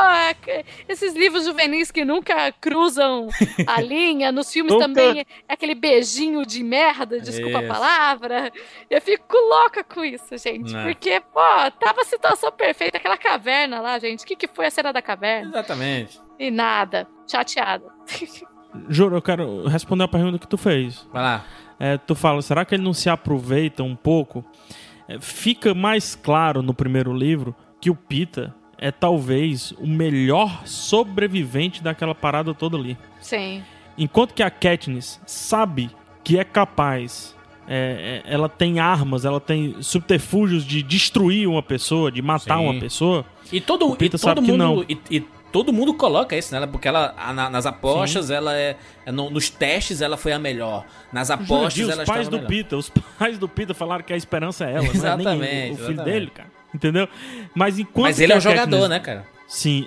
esses livros juvenis que nunca cruzam a linha, nos filmes Nunca. também é aquele beijinho de merda, desculpa a Isso. palavra. Eu fico louca com isso, gente, Né. porque, pô, tava a situação perfeita, aquela caverna lá, gente. O que, que foi a cena da caverna? Exatamente. E nada, chateada. Juro, eu quero responder a pergunta que tu fez. Vai lá. É, tu fala, será que ele não se aproveita um pouco? É, fica mais claro no primeiro livro que o Pita é talvez o melhor sobrevivente daquela parada toda ali. Sim. Enquanto que a Katniss sabe que é capaz, é, é, ela tem armas, ela tem subterfúgios de destruir uma pessoa, de matar Sim. uma pessoa. E todo, O Peter e todo sabe que mundo. não. E, e todo mundo coloca isso nela, porque ela, na- nas apostas, ela é. é no- nos testes, ela foi a melhor. Nas apostas, Jurandir, ela os pais do melhor. Pita, os pais do Pita falaram que a esperança é ela, não é nem Exatamente, o, o filho exatamente. dele, cara. Entendeu? Mas enquanto Mas ele é um jogador, Katniss- né, cara? Sim,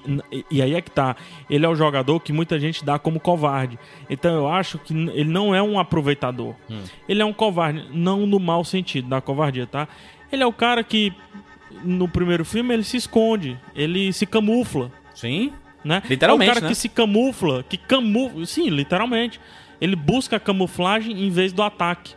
e- aí é que tá. Ele é o jogador que muita gente dá como covarde. Então eu acho que ele não é um aproveitador. Hum. Ele é um covarde, não no mau sentido da covardia, tá? Ele é o cara que no primeiro filme ele se esconde, ele se camufla, Sim. né? Literalmente, É o cara né? que se camufla, que camufla, sim, literalmente. Ele busca a camuflagem em vez do ataque.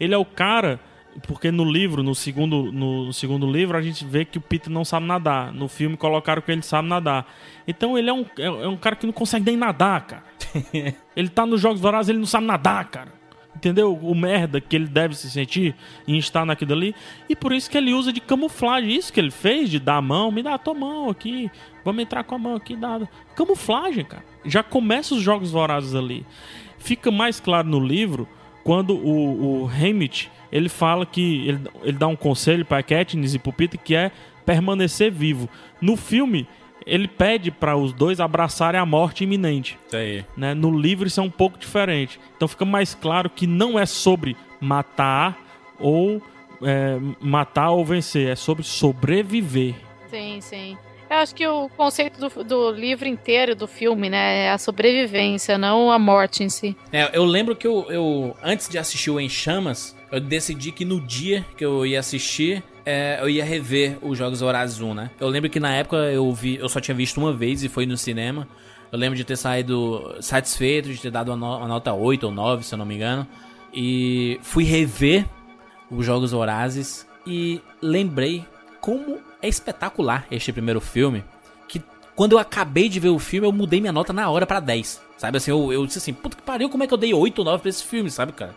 Ele é o cara porque no livro, no segundo, no segundo livro, a gente vê que o Peter não sabe nadar. No filme colocaram que ele sabe nadar. Então ele é um, é, é um cara que não consegue nem nadar, cara. ele tá nos Jogos Vorazes, ele não sabe nadar, cara. Entendeu? O merda que ele deve se sentir em estar naquilo ali. E por isso que ele usa de camuflagem. Isso que ele fez, de dar a mão, me dá a tua mão aqui. Vamos entrar com a mão aqui, dá. Camuflagem, cara. Já começa os Jogos Vorazes ali. Fica mais claro no livro quando o, o Haymitch, ele fala que ele, ele dá um conselho para Katniss e Peter que é permanecer vivo. No filme, ele pede para os dois abraçarem a morte iminente. Aí. Né? No livro isso é um pouco diferente. Então fica mais claro que não é sobre matar ou é, matar ou vencer, é sobre sobreviver. Sim, sim. Eu acho que o conceito do, do livro inteiro, do filme, né, é a sobrevivência, não a morte em si. É, eu lembro que eu, eu, antes de assistir o Em Chamas, eu decidi que no dia que eu ia assistir, é, eu ia rever os Jogos Vorazes 1, né? Eu lembro que na época eu vi, eu só tinha visto uma vez e foi no cinema. Eu lembro de ter saído satisfeito, de ter dado uma, no- uma nota 8 ou 9, se eu não me engano. E fui rever os Jogos Vorazes e lembrei como é espetacular este primeiro filme. Que quando eu acabei de ver o filme, eu mudei minha nota na hora pra 10. Sabe assim, eu, eu disse assim, puta que pariu, como é que eu dei 8 ou 9 pra esse filme, sabe, cara?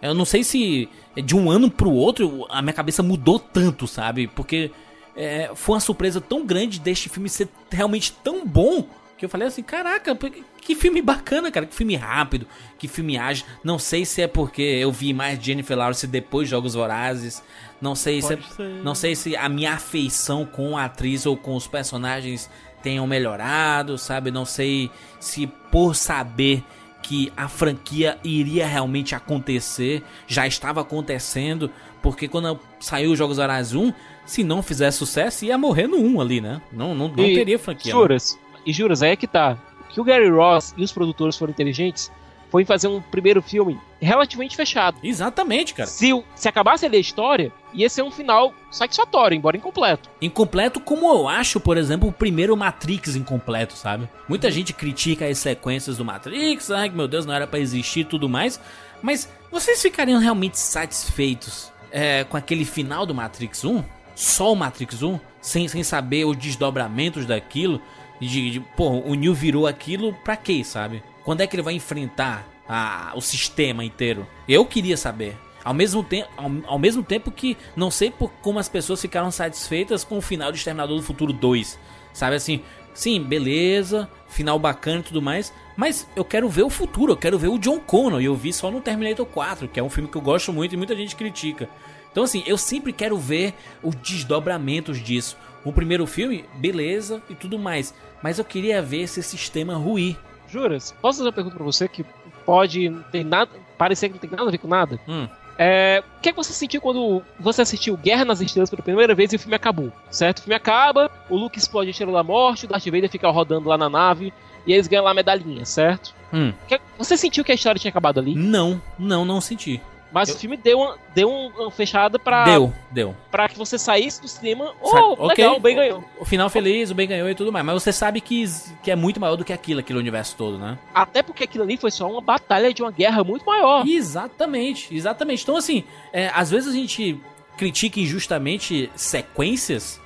Eu não sei se de um ano pro outro a minha cabeça mudou tanto, sabe? Porque é, foi uma surpresa tão grande deste filme ser realmente tão bom que eu falei assim, caraca, que filme bacana, cara, que filme rápido, que filme ágil. Não sei se é porque eu vi mais Jennifer Lawrence depois de Jogos Vorazes. Não sei se, é, não sei se a minha afeição com a atriz ou com os personagens tenham melhorado, sabe? Não sei se por saber que a franquia iria realmente acontecer, já estava acontecendo, porque quando saiu os Jogos Vorazes 1, se não fizesse sucesso, ia morrer no 1 ali, né? Não, não, não E teria franquia. Juras, e juras, aí é que tá. Que o Gary Ross e os produtores foram inteligentes foi fazer um primeiro filme relativamente fechado. Exatamente, cara. Se, se acabasse ali a história, ia ser um final satisfatório, embora incompleto. Incompleto como eu acho, por exemplo, o primeiro Matrix incompleto, sabe? Muita gente critica as sequências do Matrix, ai que meu Deus, não era pra existir e tudo mais. Mas vocês ficariam realmente satisfeitos é, com aquele final do Matrix 1? Só o Matrix 1? Sem, sem saber os desdobramentos daquilo? De, de, pô, o Neo virou aquilo pra quê, sabe? Quando é que ele vai enfrentar a- o sistema inteiro? Eu queria saber. Ao mesmo, tempo, ao, ao mesmo tempo que não sei por como as pessoas ficaram satisfeitas com o final de Exterminador do Futuro 2. Sabe assim, sim, beleza, final bacana e tudo mais, mas eu quero ver o futuro, eu quero ver o John Connor, e eu vi só no Terminator 4, que é um filme que eu gosto muito e muita gente critica. Então assim, eu sempre quero ver os desdobramentos disso. O primeiro filme, beleza e tudo mais, mas eu queria ver esse sistema ruir. Juras? Posso fazer uma pergunta pra você que pode não ter nada. parecer que não tem nada a ver com nada? Hum. É, o que, é que você sentiu quando você assistiu Guerra nas Estrelas pela primeira vez e o filme acabou? Certo? O filme acaba, o Luke explode a Estrela da Morte, o Darth Vader fica rodando lá na nave e eles ganham lá a medalhinha, certo? Hum. Que- Você sentiu que a história tinha acabado ali? Não, não, não senti. Mas o filme deu uma, deu uma fechada pra, Deu, deu. pra que você saísse do cinema. Sabe, Oh, legal, o bem ganhou. O final feliz, o bem ganhou e tudo mais. Mas você sabe que, que é muito maior do que aquilo, aquele universo todo, né? Até porque aquilo ali foi só uma batalha de uma guerra muito maior. Exatamente, exatamente. Então, assim, é, às vezes a gente critica injustamente sequências,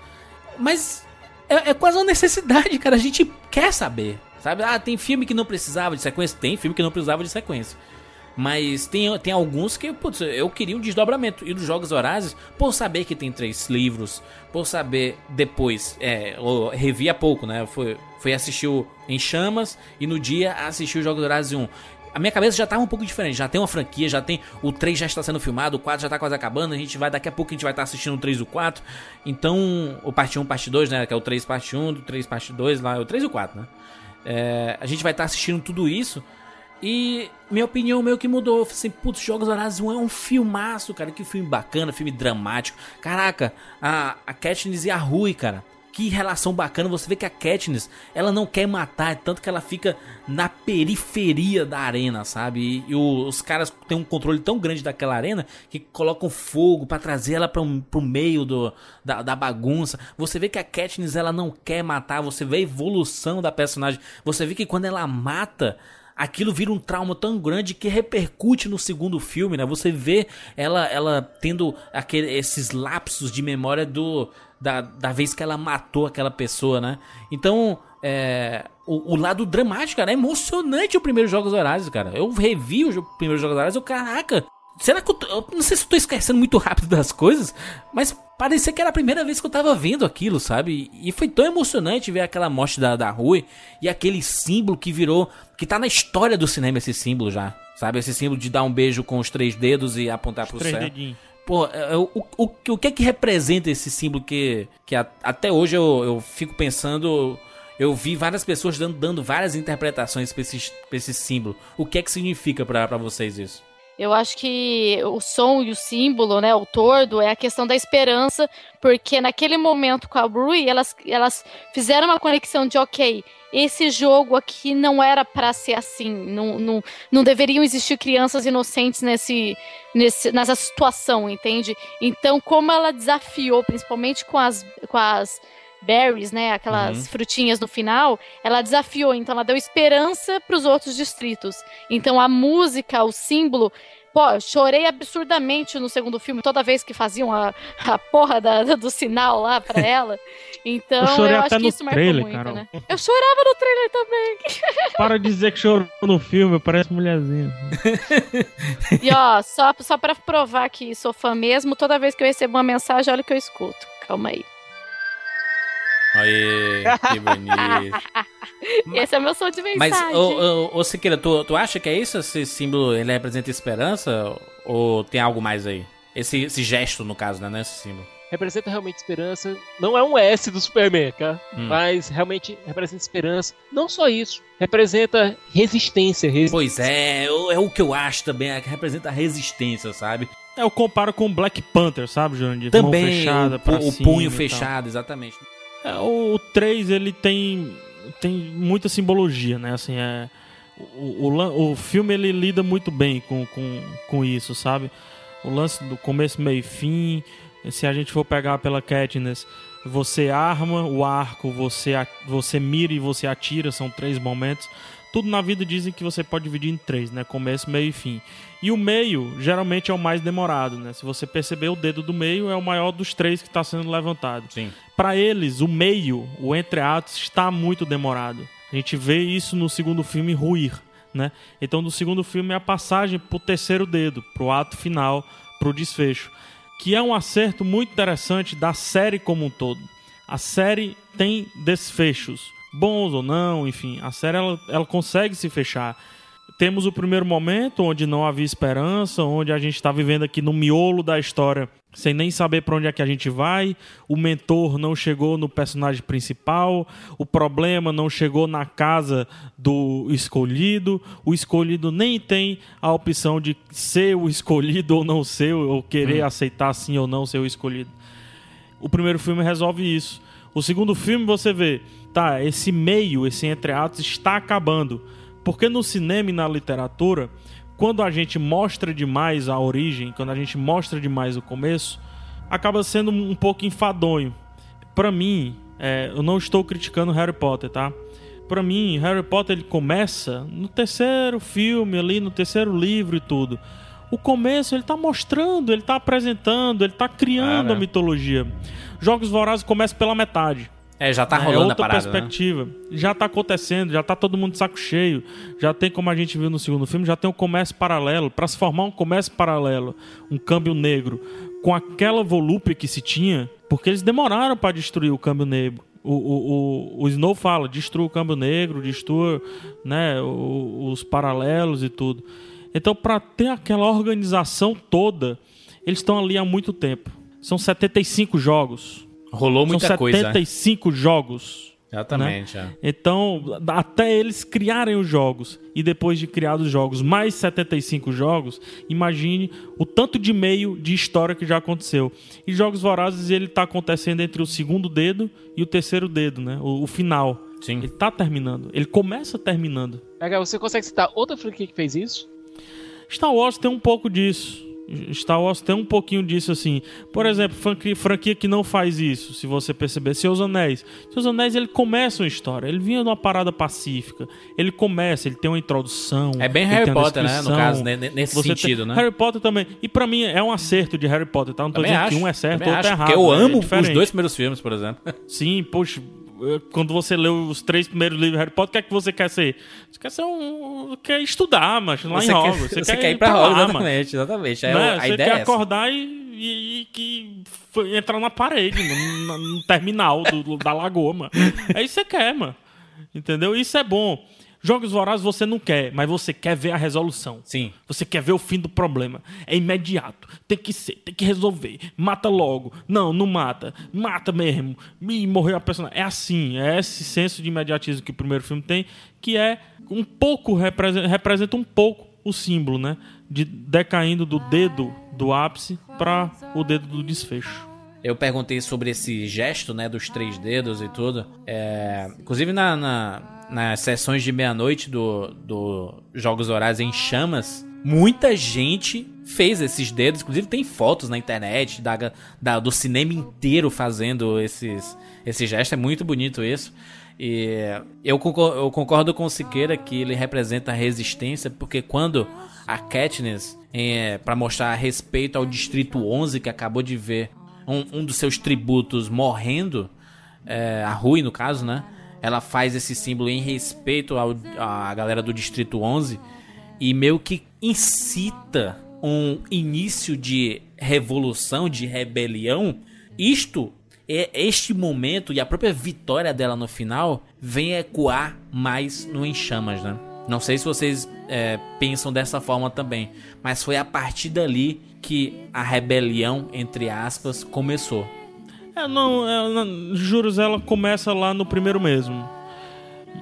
mas é, é quase uma necessidade, cara. A gente quer saber, sabe? Ah, tem filme que não precisava de sequência? Tem filme que não precisava de sequência. Mas tem, tem alguns que, putz, eu queria um desdobramento. E dos Jogos Horazes, por saber que tem três livros, por saber depois, é, eu revi há pouco, né? Foi, foi assistir o Em Chamas e no dia assisti os Jogos Horazes 1. A minha cabeça já tava um pouco diferente, já tem uma franquia, já tem. O 3 já está sendo filmado, o 4 já tá quase acabando, a gente vai, daqui a pouco a gente vai estar assistindo o 3 e o 4. Então, o parte 1, parte 2, né? Que é o 3 parte 1, do 3 parte 2, lá, o 3 e o 4, né? É, a gente vai estar assistindo tudo isso. E minha opinião meio que mudou. Eu falei assim, putz, Jogos Horazes 1 é um filmaço, cara. Que filme bacana, filme dramático. Caraca, a, a Katniss e a Rui, cara. Que relação bacana. Você vê que a Katniss, ela não quer matar, tanto que ela fica na periferia da arena, sabe? E, e os caras têm um controle tão grande daquela arena que colocam fogo pra trazer ela pra pro meio do, da, da bagunça. Você vê que a Katniss, ela não quer matar. Você vê a evolução da personagem. Você vê que quando ela mata aquilo vira um trauma tão grande que repercute no segundo filme, né? Você vê ela, ela tendo aquele, esses lapsos de memória do da, da vez que ela matou aquela pessoa, né? Então, é, o, o lado dramático, cara, é emocionante o primeiro Jogos Horazes, cara. Eu revi o primeiro Jogos Horazes, eu, caraca, será que eu, tô- eu não sei se eu tô esquecendo muito rápido das coisas, mas parecia que era a primeira vez que eu tava vendo aquilo, sabe? E foi tão emocionante ver aquela morte da, da Rui e aquele símbolo que virou, que tá na história do cinema esse símbolo já, sabe? Esse símbolo de dar um beijo com os três dedos e apontar pro Três céu. dedinhos. Pô, é, o, o, o, o que é que representa esse símbolo que, que a- até hoje eu, eu fico pensando. Eu vi várias pessoas dando, dando várias interpretações pra esse, pra esse símbolo. O que é que significa pra vocês isso? Eu acho que o som e o símbolo, né, o tordo, é a questão da esperança, porque naquele momento com a Rui, elas, elas fizeram uma conexão de, ok, esse jogo aqui não era pra ser assim, não, não, não deveriam existir crianças inocentes nesse, nesse, nessa situação, entende? Então, como ela desafiou, principalmente com as, com as berries, né, aquelas Uhum. frutinhas no final, ela desafiou, então ela deu esperança para os outros distritos. Então a música, o símbolo Pô, eu chorei absurdamente no segundo filme, toda vez que faziam a, a porra da- do sinal lá pra ela. Então, Eu eu, acho que isso marcou trailer, muito, Carol. né? Eu chorava no trailer também. Para de dizer que chorou no filme, parece mulherzinha. E ó, só, só pra provar que sou fã mesmo, toda vez que eu recebo uma mensagem, olha o que eu escuto. Calma aí. Aí, que bonito. Esse é o meu som de Mas, mensagem. ô, ô, ô Siqueira, tu, tu acha que é isso? Esse símbolo, ele representa esperança? Ou tem algo mais aí? Esse, esse gesto, no caso, né? não é Esse símbolo. Representa realmente esperança. Não é um S do Superman, cara. Hum. Mas realmente representa esperança. Não só isso. Representa resistência. resi- Pois é, é o- é que eu acho também, é que representa resistência, sabe? Eu comparo com Black Panther, sabe, Jurandir? Mão Também, fechada o, o cima punho fechado, exatamente. É, o, 3, ele tem, tem muita simbologia, né? Assim, é, o, o, o filme, ele lida muito bem com, com, com isso, sabe? O lance do começo, meio e fim. Se a gente for pegar pela Katniss, você arma o arco, você, você mira e você atira, são três momentos. Tudo na vida dizem que você pode dividir em três, né? Começo, meio e fim. E o meio, geralmente, é o mais demorado, né? Se você perceber, o dedo do meio é o maior dos três que está sendo levantado. Sim. Para eles, o meio, o entreatos, está muito demorado. A gente vê isso no segundo filme ruir, né? Então, no segundo filme é a passagem pro terceiro dedo, pro ato final, pro desfecho, que é um acerto muito interessante da série como um todo. A série tem desfechos, bons ou não, enfim, a série ela, ela consegue se fechar. Temos o primeiro momento onde não havia esperança, onde a gente está vivendo aqui no miolo da história, sem nem saber para onde é que a gente vai. O mentor não chegou no personagem principal, o problema não chegou na casa do escolhido. O escolhido nem tem a opção de ser o escolhido ou não ser, ou querer aceitar sim ou não ser o escolhido. O primeiro filme resolve isso. O segundo filme você vê, tá, esse meio, esse entreatos está acabando. Porque no cinema e na literatura, quando a gente mostra demais a origem, quando a gente mostra demais o começo, acaba sendo um pouco enfadonho. Pra mim, é, eu não estou criticando Harry Potter, tá? Pra mim, Harry Potter ele começa no terceiro filme ali, no terceiro livro e tudo. O começo ele tá mostrando, ele tá apresentando, ele tá criando Cara. a mitologia. Jogos Vorazes começa pela metade. É, já tá É rolando a outra parada, né? perspectiva. Já tá acontecendo, já tá todo mundo de saco cheio. Já tem, como a gente viu no segundo filme, já tem um comércio paralelo. Pra se formar um comércio paralelo, um câmbio negro, com aquela volúpia que se tinha, porque eles demoraram pra destruir o câmbio negro. O, o, o, o Snow fala, destrua o câmbio negro, destrua né, os paralelos e tudo. Então, pra ter aquela organização toda, eles estão ali há muito tempo. São 75 jogos. Rolou muita São coisa. 75 jogos. Exatamente, né? é. Então, até eles criarem os jogos e depois de criados os jogos, mais 75 jogos, imagine o tanto de meio de história que já aconteceu. E Jogos Vorazes ele tá acontecendo entre o segundo dedo e o terceiro dedo, né? O, o final. Sim. Ele tá terminando. Ele começa terminando. Você consegue citar outra franquia que fez isso? Star Wars tem um pouco disso. Star Wars tem um pouquinho disso assim. Por exemplo, franquia, franquia que não faz isso, se você perceber, Seus Anéis. Seus Anéis ele começa uma história, ele vinha de uma parada pacífica. Ele começa, ele tem uma introdução. É bem Harry Potter, né? No caso, né? nesse Você sentido, tem- né? Harry Potter também. E pra mim é um acerto de Harry Potter, tá? Não tô Também dizendo acho, que um é certo, outro é acho, errado. Porque eu é amo os diferente. dois primeiros filmes, por exemplo. Sim, poxa, quando você leu os três primeiros livros de Harry Potter, o que é que você quer ser? Você quer ser um. quer estudar, mas lá você em quer, Hogwarts. você quer ir pra Hogwarts, mano. exatamente, exatamente. É, Né? Você quer é acordar e, e- e que entrar na parede, no, no- no terminal do- da lagoa, mano. É isso que você quer, mano. Entendeu? Isso é bom. Jogos Vorazes você não quer, mas você quer ver a resolução. Sim. Você quer ver o fim do problema. É imediato. Tem que ser, tem que resolver. Mata logo. Não, não mata. Mata mesmo. E morreu a personagem. É assim, é esse senso de imediatismo que o primeiro filme tem, que é um pouco, representa, representa um pouco o símbolo, né? De decaindo do dedo do ápice para o dedo do desfecho. Eu perguntei sobre esse gesto, né, dos três dedos e tudo. É, inclusive na, na- nas sessões de meia-noite do, do Jogos Horários em Chamas, muita gente fez esses dedos. Inclusive tem fotos na internet da, da- do cinema inteiro fazendo esses, esse gesto. É muito bonito isso. E eu concor- eu concordo com o Siqueira que ele representa a resistência, porque quando a Katniss, é, para mostrar respeito ao Distrito 11, que acabou de ver um, um dos seus tributos morrendo, é, a Rui no caso, né? Ela faz esse símbolo em respeito ao, à galera do Distrito 11 e meio que incita um início de revolução, de rebelião. Isto é este momento e a própria vitória dela no final vem ecoar mais no Em Chamas, né? Não sei se vocês é, pensam dessa forma também, mas foi a partir dali que a rebelião, entre aspas, começou. É, não, é, não, juros, ela começa lá no primeiro mesmo.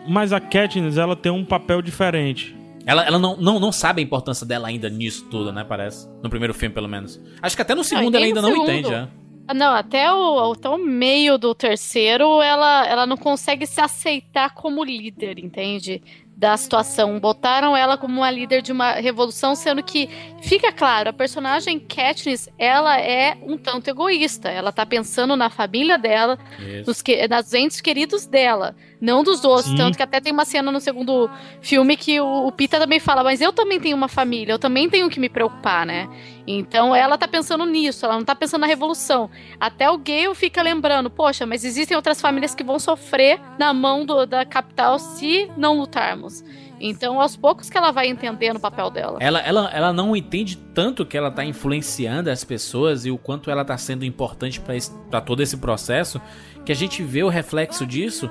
Mas a Katniss, ela tem um papel diferente. Ela, ela não, não, não sabe a importância dela ainda nisso tudo, né? Parece. No primeiro filme, pelo menos. Acho que até no segundo ela nem ainda no não segundo. entende, já. Ah, Não, até o, até o meio do terceiro, ela, ela não consegue se aceitar como líder, entende? Da situação. Botaram ela como uma líder de uma revolução, sendo que, fica claro, a personagem Katniss, ela é um tanto egoísta. Ela tá pensando na família dela, Isso. nos, que, nos entes queridos dela, não dos outros. Sim. Tanto que até tem uma cena no segundo filme que o, o Pita também fala, mas eu também tenho uma família, eu também tenho que me preocupar, né? Então ela tá pensando nisso, ela não tá pensando na revolução. Até o Gale fica lembrando, poxa, mas existem outras famílias que vão sofrer na mão do- da capital se não lutarmos. Então, aos poucos que ela vai entendendo o papel dela. Ela, ela, ela não entende tanto que ela tá influenciando as pessoas e o quanto ela tá sendo importante pra todo esse processo, que a gente vê o reflexo disso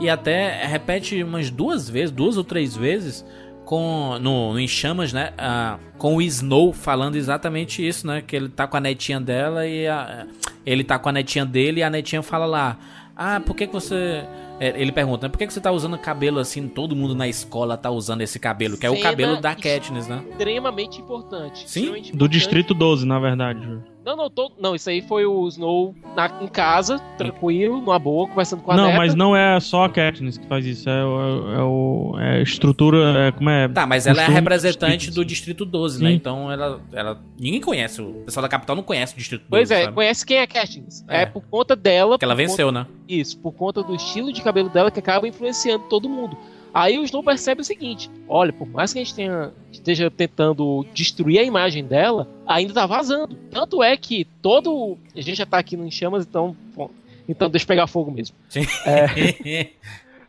e até repete umas duas vezes, duas ou três vezes, com no, no Em Chamas, né? ah, com o Snow falando exatamente isso, né? Que ele tá com a netinha dela e a- ele tá com a netinha dele e a netinha fala lá. Ah, por que, que você. é, Ele pergunta, né? Por que, que você tá usando cabelo assim? Todo mundo na escola tá usando esse cabelo, que é o cabelo da Katniss, né? Extremamente importante. Sim? extremamente Do importante. Distrito 12, na verdade. Não, não, tô, não, isso aí foi o Snow na, em casa, tranquilo, numa boa, conversando com a Não, neta. mas não é só a Katniss que faz isso. É, o- é, o, é a estrutura. É, como é? Tá, mas ela é a representante do Distrito 12, né? Sim. Então ela, ela. Ninguém conhece. O pessoal da capital não conhece o Distrito 12. Pois é, sabe? conhece quem é Katniss. É. É. por conta dela. Porque ela venceu, né? conta- Isso, por conta do estilo de cabelo dela que acaba influenciando todo mundo. Aí o Snow percebe o seguinte: olha, por mais que a gente tenha, esteja tentando destruir a imagem dela, ainda tá vazando. Tanto é que todo. A gente já tá aqui no Em Chamas, então. bom, então deixa eu pegar fogo mesmo. Sim.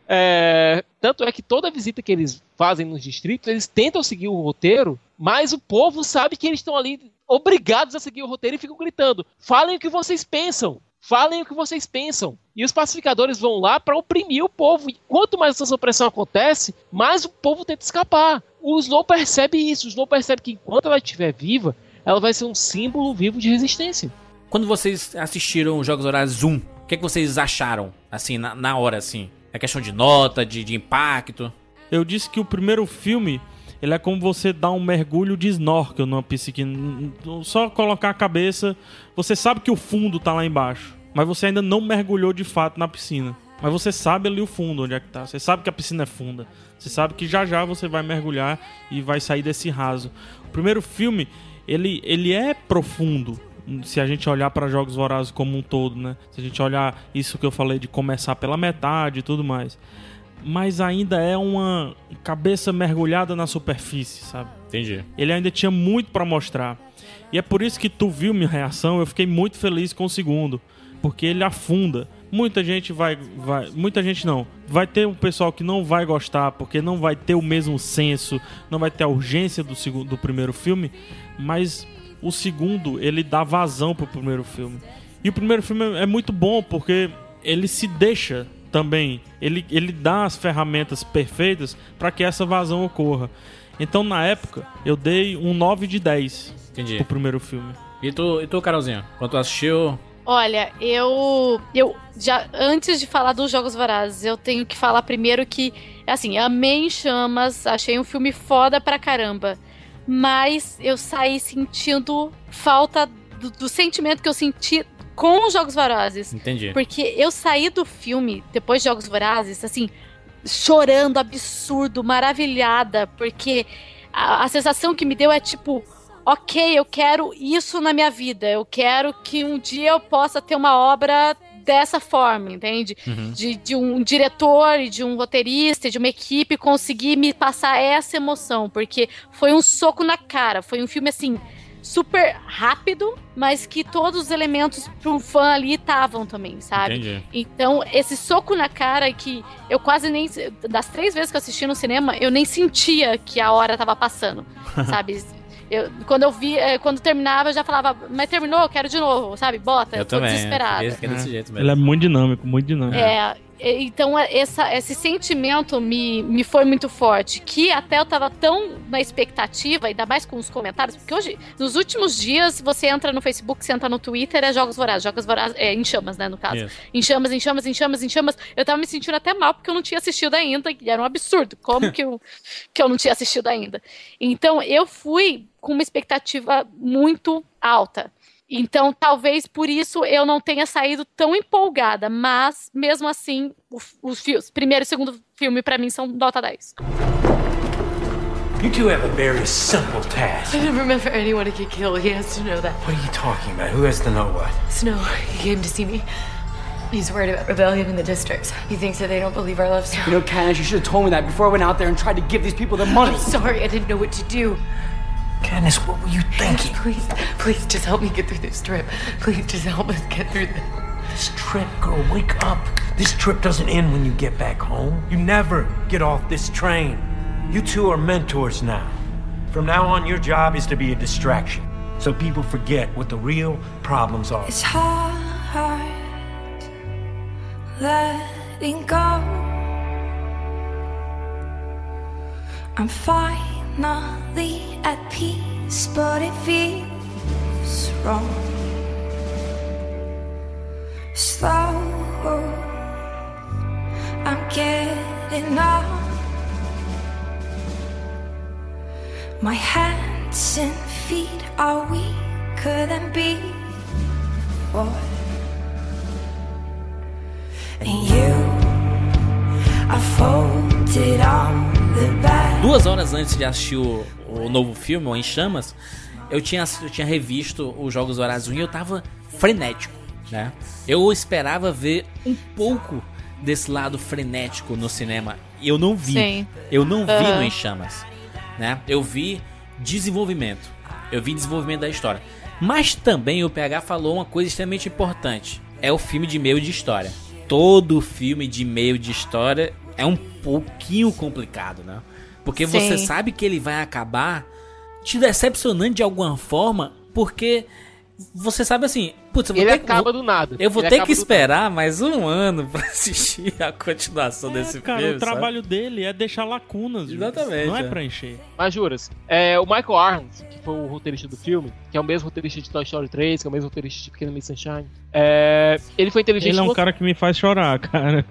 É, tanto é que toda visita que eles fazem nos distritos, eles tentam seguir o roteiro, mas o povo sabe que eles estão ali obrigados a seguir o roteiro e ficam gritando: falem o que vocês pensam. Falem o que vocês pensam. E os pacificadores vão lá para oprimir o povo. E quanto mais essa opressão acontece, mais o povo tenta escapar. O Snow percebe isso. O Snow percebe que enquanto ela estiver viva, ela vai ser um símbolo vivo de resistência. Quando vocês assistiram os Jogos Horários 1, o que, é que vocês acharam? Assim, na, na hora, assim? É questão de nota, de, de impacto? Eu disse que o primeiro filme. Ele é como você dar um mergulho de snorkel numa piscina. Só colocar a cabeça. Você sabe que o fundo tá lá embaixo. Mas você ainda não mergulhou de fato na piscina. Mas você sabe ali o fundo, onde é que tá. Você sabe que a piscina é funda. Você sabe que já já você vai mergulhar e vai sair desse raso. O primeiro filme, ele, ele é profundo. Se a gente olhar para Jogos Vorazes como um todo, né? Se a gente olhar isso que eu falei de começar pela metade e tudo mais. Mas ainda é uma cabeça mergulhada na superfície, sabe? Entendi. Ele ainda tinha muito pra mostrar. E é por isso que tu viu minha reação, eu fiquei muito feliz com o segundo, porque ele afunda. Muita gente vai, vai, muita gente não. Vai ter um pessoal que não vai gostar, porque não vai ter o mesmo senso, não vai ter a urgência do segundo, do primeiro filme, mas o segundo ele dá vazão pro primeiro filme. E o primeiro filme é muito bom porque ele se deixa também, ele, ele dá as ferramentas perfeitas para que essa vazão ocorra. Então, na época, eu dei um 9 de 10 Entendi. pro primeiro filme. E tu, e tu Carolzinha? Quando tu assistiu. Olha, eu. Eu já. Antes de falar dos Jogos Vorazes, eu tenho que falar primeiro que. Assim, amei em chamas, achei um filme foda pra caramba. Mas eu saí sentindo falta do, do sentimento que eu senti com os Jogos Vorazes. Entendi. Porque eu saí do filme, depois de Jogos Vorazes, assim, chorando, absurdo, maravilhada, porque a, a sensação que me deu é tipo, ok, eu quero isso na minha vida, eu quero que um dia eu possa ter uma obra dessa forma, entende? Uhum. De, de um diretor e de um roteirista, de uma equipe conseguir me passar essa emoção, porque foi um soco na cara, foi um filme assim super rápido, mas que todos os elementos para um fã ali estavam também, sabe? Entendi. Então, esse soco na cara que eu quase nem. Das três vezes que eu assisti no cinema, eu nem sentia que a hora tava passando, sabe? Eu, quando eu vi, eh, quando terminava, eu já falava, mas terminou, eu quero de novo, sabe? Bota, eu, Eu tô também. desesperada. Que é desse jeito mesmo. Ele é muito dinâmico, muito dinâmico. É, então essa, esse sentimento me, me foi muito forte, que até eu tava tão na expectativa, ainda mais com os comentários, porque hoje, nos últimos dias, você entra no Facebook, você entra no Twitter, é Jogos Vorazes, Jogos Vorazes, é, em chamas, né, no caso. Isso. Em chamas, em chamas, em chamas, em chamas. Eu tava me sentindo até mal, porque eu não tinha assistido ainda, e era um absurdo, como que eu, que eu não tinha assistido ainda. Então, eu fui com uma expectativa muito alta. Então, talvez por isso eu não tenha saído tão empolgada, mas mesmo assim, os filmes, primeiro e segundo filme pra mim são nota 10. You two have a very simple task. I never meant for anyone to get killed. He has to know that. What are you talking about? Who has to know what? Snow, he came to see me. He's worried about rebellion in the districts. He thinks that they don't believe our love story. You know, Candace, you should have told me that before I went out there and tried to give these people their money. I'm sorry, I didn't know what to do. Candace, what were you thinking? Please, please, just help me get through this trip. Please, just help us get through this. This trip, girl, wake up. This trip doesn't end when you get back home. You never get off this train. You two are mentors now. From now on, your job is to be a distraction. So people forget what the real problems are. It's hard letting go. I'm finally at peace, but it feels wrong. Slow, I'm getting up. My hands and feet are weaker than before. And you Duas horas antes de assistir o, o novo filme, o Em Chamas, eu tinha, eu tinha revisto os Jogos Vorazes 1 e eu tava frenético, né? Eu esperava ver um pouco desse lado frenético no cinema e eu não vi. Sim. Eu não vi Aham. no Em Chamas, né? Eu vi desenvolvimento. Eu vi desenvolvimento da história. Mas também o PH falou uma coisa extremamente importante. É o filme de meio de história. Todo filme de meio de história é um pouquinho complicado, né? Porque você Sim. sabe que ele vai acabar te decepcionando de alguma forma, porque você sabe assim, putz, eu vou Ele ter que- acaba vou- do nada. Eu vou Ele ter que esperar mais um ano pra assistir a continuação desse É, Cara, filme. o sabe? trabalho dele é deixar lacunas. Juras. Exatamente, Não é é. pra encher. Mas juras, é, o Michael Arns, que foi o roteirista do filme, que é o mesmo roteirista de Toy Story 3, que é o mesmo roteirista de Pequena Miss Sunshine, é, ele foi inteligente Ele é um cara que me faz chorar, cara.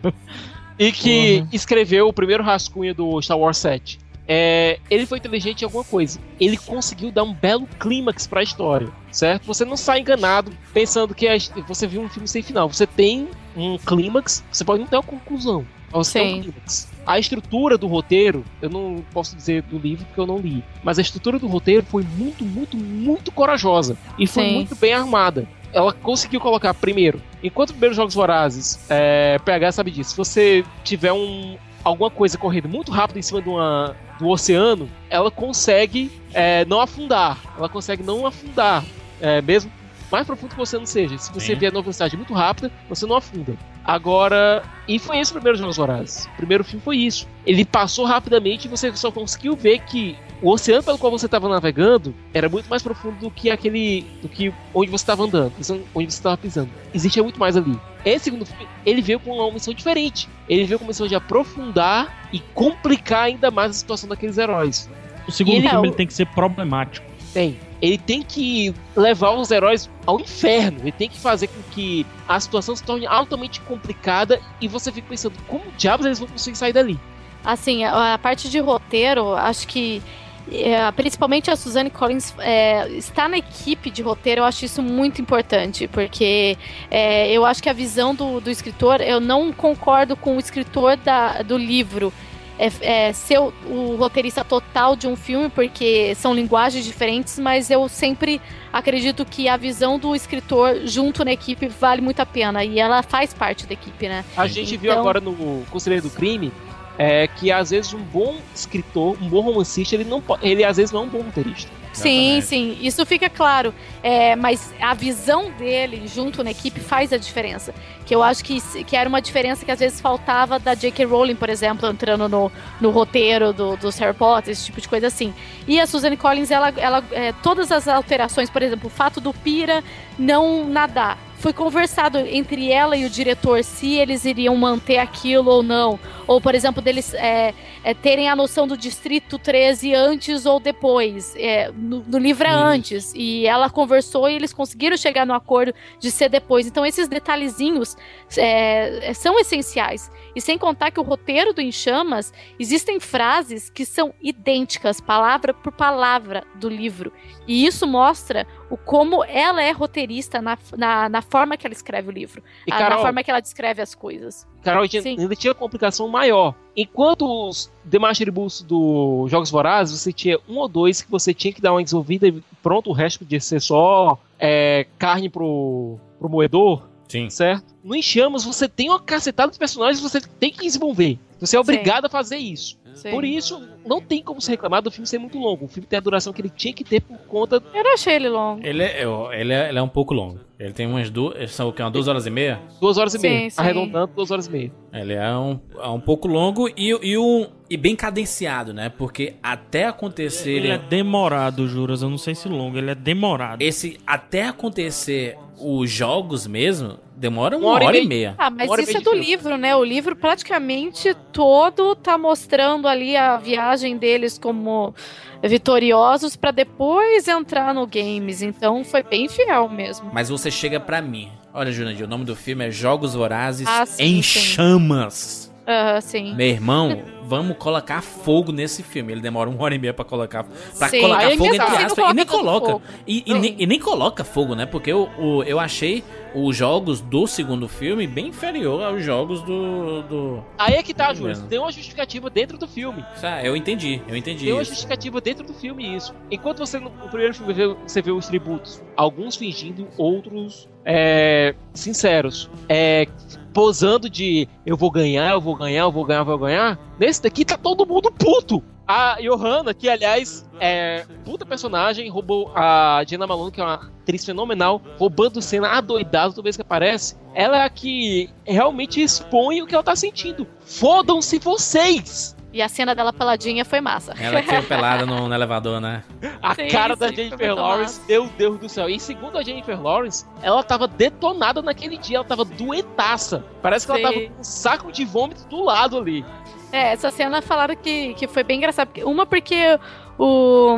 e que Porra. escreveu o primeiro rascunho do Star Wars 7. É, ele foi inteligente em alguma coisa. Ele conseguiu dar um belo clímax pra história, certo? Você não sai enganado pensando que a você viu um filme sem final. Você tem um clímax, você pode não ter uma conclusão, mas você tem um clímax. A estrutura do roteiro, eu não posso dizer do livro porque eu não li, mas a estrutura do roteiro foi muito, muito, muito corajosa e foi Sim. muito bem armada. Ela conseguiu colocar, primeiro, enquanto primeiros Jogos Vorazes, é, PH sabe disso, se você tiver um, alguma coisa correndo muito rápido em cima de uma, do oceano, ela consegue é, não afundar. Ela consegue não afundar, é, mesmo mais profundo que você não seja. Se você Sim. vier numa velocidade muito rápida, você não afunda. Agora, e foi esse o primeiro Jogos Vorazes. O primeiro filme foi isso. Ele passou rapidamente e você só conseguiu ver que o oceano pelo qual você estava navegando era muito mais profundo do que aquele. do que onde você estava andando, onde você estava pisando. Existia muito mais ali. Esse segundo filme, ele veio com uma missão diferente. Ele veio com uma missão de aprofundar e complicar ainda mais a situação daqueles heróis. O segundo ele- filme É, ele tem que ser problemático. Tem. Ele tem que levar os heróis ao inferno. Ele tem que fazer com que a situação se torne altamente complicada e você fica pensando como diabos eles vão conseguir sair dali. Assim, a, a parte de roteiro, acho que é, principalmente a Suzanne Collins é, está na equipe de roteiro, eu acho isso muito importante, porque é, eu acho que a visão do, do escritor, eu não concordo com o escritor da- do livro. é, é, ser o, o roteirista total de um filme, porque são linguagens diferentes, mas eu sempre acredito que a visão do escritor junto na equipe vale muito a pena. E ela faz parte da equipe, né? A gente viu Então- agora no Conselheiro do Crime é, que às vezes um bom escritor, um bom romancista, ele não ele às vezes não é um bom roteirista. Sim, sim, isso fica claro. É, mas a visão dele junto na equipe faz a diferença. Que eu acho que, se- que era uma diferença que às vezes faltava da J.K. Rowling, por exemplo, entrando no, no roteiro do, dos Harry Potter, esse tipo de coisa assim. E a Suzanne Collins, ela, ela é, todas as alterações, por exemplo, o fato do Pira não nadar. Foi conversado entre ela e o diretor se eles iriam manter aquilo ou não. Ou, por exemplo, deles é, é, terem a noção do Distrito 13 antes ou depois. É, no, no livro é antes. E ela conversou e eles conseguiram chegar no acordo de ser depois. Então, esses detalhezinhos é, é, são essenciais. E sem contar que o roteiro do Em Chamas, existem frases que são idênticas, palavra por palavra, do livro. E isso mostra o como ela é roteirista na, na, na forma que ela escreve o livro. E, a- Carol- na forma que ela descreve as coisas. Carol, tinha- ainda tinha uma complicação maior. Enquanto os demais tributos do Jogos Vorazes, você tinha um ou dois que você tinha que dar uma desenvolvida e pronto, o resto podia ser só é, carne pro, pro moedor. Sim. Certo? No Enchamas, você tem uma cacetada de personagens que você tem que desenvolver. Você é obrigado a fazer isso. Sim. Por isso, não tem como se reclamar do filme ser muito longo. O filme tem a duração que ele tinha que ter por conta. Eu não achei ele longo. Ele é, ele, é, ele é um pouco longo. Ele tem umas duas. São o quê? Umas duas horas e meia? Duas horas e Sim, meia. sim. Arredondando, duas horas e meia. Ele é um, é um pouco longo e, e, um, e bem cadenciado, né? Porque até acontecer. Ele é demorado, Juras. Eu não sei se longo, ele é demorado. Esse até acontecer os jogos mesmo, demora uma, Uma hora, hora e meia. meia. Ah, mas isso é do filme. livro, né? O livro praticamente todo tá mostrando ali a viagem deles como vitoriosos pra depois entrar no games. Então foi bem fiel mesmo. Mas você chega pra mim. Olha, Jurandir, o nome do filme é Jogos Vorazes Ah, sim, em sim. Chamas. Aham, sim. Meu irmão, vamos colocar fogo nesse filme. Ele demora uma hora e meia pra colocar, pra Sim. colocar Aí fogo entre aspas. E nem coloca. E, e nem, e nem coloca fogo, né? Porque eu, o- eu achei os jogos do segundo filme bem inferior aos jogos do. do... Aí é que tá, Júlio. Tem uma justificativa dentro do filme. Ah, eu entendi, eu entendi Tem uma isso. justificativa dentro do filme isso. Enquanto você no, no primeiro filme vê, você vê os tributos, alguns fingindo, outros é, sinceros, é, posando de eu vou ganhar, eu vou ganhar, eu vou ganhar, eu vou ganhar. Nesse daqui tá todo mundo puto. A Johanna, que aliás é puta personagem, roubou a Jenna Malone, que é uma atriz fenomenal, roubando cena adoidada toda vez que aparece. Ela é a que realmente expõe o que ela tá sentindo. Fodam-se vocês! E a cena dela peladinha foi massa. Ela que foi pelada no, no elevador, né? A Sim, cara da sim, Jennifer foi muito Lawrence, meu Deus do céu. E segundo a Jennifer Lawrence, ela tava detonada naquele dia, ela tava doetaça. Parece que ela Sim. tava com um saco de vômito do lado ali. É, essa cena falaram que, que foi bem engraçada. porque- Uma porque o.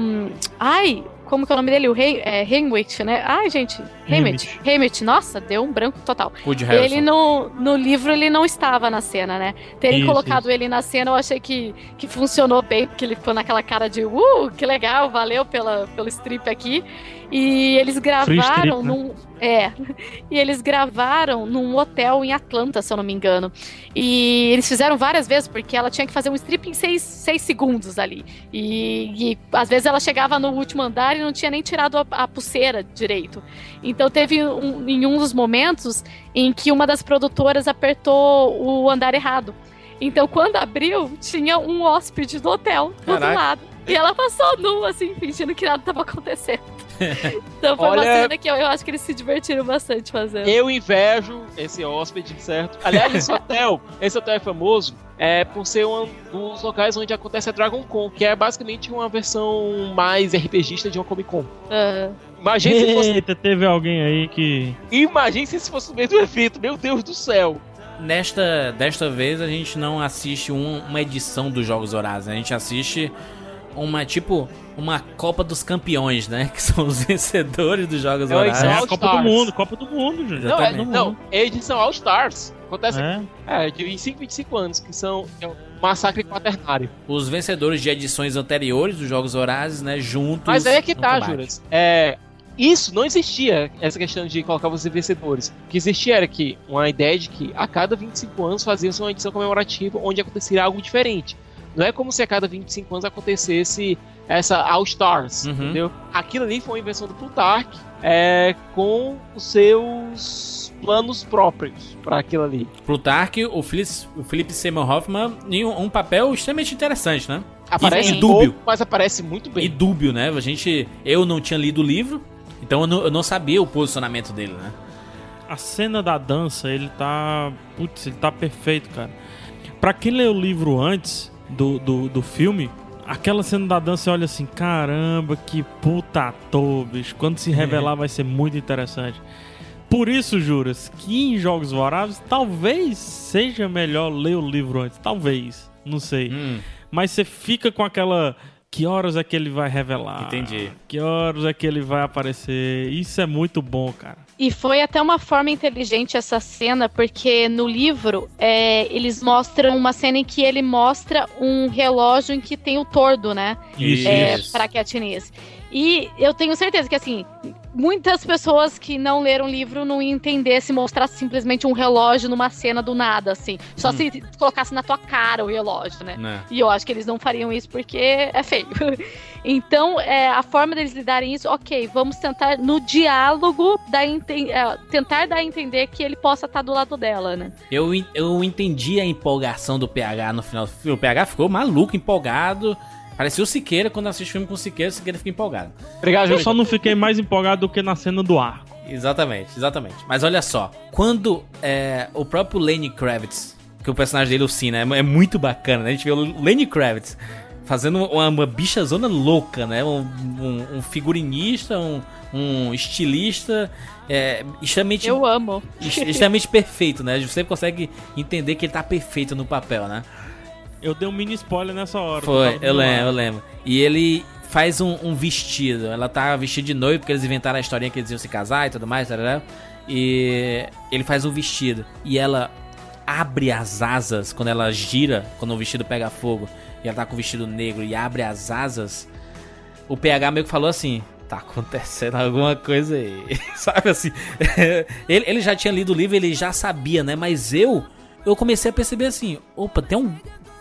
Ai, como que é o nome dele? O Rei, é, Heinrich, né? Ai, gente. Heinrich. Heinrich. Nossa, deu um branco total. Woody. Ele no, no livro ele não estava na cena, né? Terem Isso, colocado ele na cena eu achei que, que funcionou bem, porque ele ficou naquela cara de uh, que legal, valeu pela, pelo strip aqui. E eles gravaram strip, né? num. É. E eles gravaram num hotel em Atlanta, se eu não me engano. E eles fizeram várias vezes, porque ela tinha que fazer um strip em seis, seis segundos ali. E, e às vezes ela chegava no último andar e não tinha nem tirado a, a pulseira direito. Então teve um, em um dos momentos em que uma das produtoras apertou o andar errado. Então quando abriu, tinha um hóspede do hotel do outro lado. E ela passou nua, assim, fingindo que nada estava acontecendo. Então foi uma Olha- cena que eu, eu acho que eles se divertiram bastante fazendo. Eu invejo esse hóspede, certo? Aliás, esse hotel, esse hotel é famoso é por ser um dos locais onde acontece a Dragon Con, que é basicamente uma versão mais RPGista de uma Comic Con. Ah, Imagine se fosse, Eita, teve alguém aí que. imagine se esse fosse o mesmo evento, meu Deus do céu. Nesta desta vez a gente não assiste um- uma edição dos Jogos Horazes, a gente assiste uma tipo uma Copa dos Campeões, né? Que são os vencedores dos Jogos É Horazes. É a Copa do Mundo, Copa do Mundo, gente. Não, é, não, é edição All Stars. Acontece É. é, de 25, 25 anos, que são é um massacre quaternário. Os vencedores de edições anteriores dos Jogos Horazes, né? Juntos. Mas aí é que tá, combate. Juras. É, isso não existia, essa questão de colocar os vencedores. O que existia era que uma ideia de que a cada 25 anos fazia-se uma edição comemorativa onde aconteceria algo diferente. Não é como se a cada 25 anos acontecesse essa All Stars, Uhum. entendeu? Aquilo ali foi uma invenção do Plutarch é, com os seus planos próprios para aquilo ali. Plutarch, o Philip, o Philip Seymour Hoffman, em um, um papel extremamente interessante, né? Aparece e, e dúbio. pouco, mas aparece muito bem. E dúbio, né? A gente, eu não tinha lido o livro, então eu não, eu não sabia o posicionamento dele, né? A cena da dança, ele tá. Putz, ele tá perfeito, cara. Pra quem leu o livro antes do, do, do filme, aquela cena da dança, você olha assim: caramba, que puta ator, bicho. Quando se revelar, vai ser muito interessante. Por isso, Juras, que em Jogos Vorazes, talvez seja melhor ler o livro antes. Talvez. Não sei. Hum, Mas você fica com aquela. Que horas é que ele vai revelar? Entendi. Que horas é que ele vai aparecer? Isso é muito bom, cara. E foi até uma forma inteligente essa cena, porque no livro é, eles mostram uma cena em que ele mostra um relógio em que tem o tordo, né? Isso. É, Isso. para Katniss. E eu tenho certeza que, assim, muitas pessoas que não leram o livro não iam entender se mostrasse simplesmente um relógio numa cena do nada, assim. Só se colocasse na tua cara o relógio, né? né? E eu acho que eles não fariam isso porque é feio. Então, é, a forma deles lidarem isso, ok, vamos tentar no diálogo dar é, tentar dar a entender que ele possa estar do lado dela, né? Eu, eu entendi a empolgação do PH no final do filme. O PH ficou maluco, empolgado. Parecia o Siqueira quando assiste filme com o Siqueira, o Siqueira fica empolgado. Obrigado, Eu só não fiquei mais empolgado do que na cena do arco. Exatamente, exatamente. Mas olha só, quando é, o próprio Lenny Kravitz, que o personagem dele, o Cena, é, é muito bacana, né? A gente vê o Lenny Kravitz fazendo uma, uma bichazona louca, né? Um, um- um figurinista, um, um estilista, é, extremamente, Eu amo. ex- extremamente perfeito, né? Você consegue entender que ele tá perfeito no papel, né? Eu dei um mini spoiler nessa hora. Foi, eu lembro, eu lado. lembro. E ele faz um, um vestido. Ela tá vestida de noivo porque eles inventaram a historinha que eles iam se casar e tudo mais, tarará. E ele faz um vestido. E ela abre as asas quando ela gira, quando o vestido pega fogo. E ela tá com o vestido negro e abre as asas. O PH meio que falou assim: tá acontecendo alguma coisa aí. Sabe assim? ele, ele já tinha lido o livro, ele já sabia, né? Mas eu, eu comecei a perceber assim: opa, tem, um,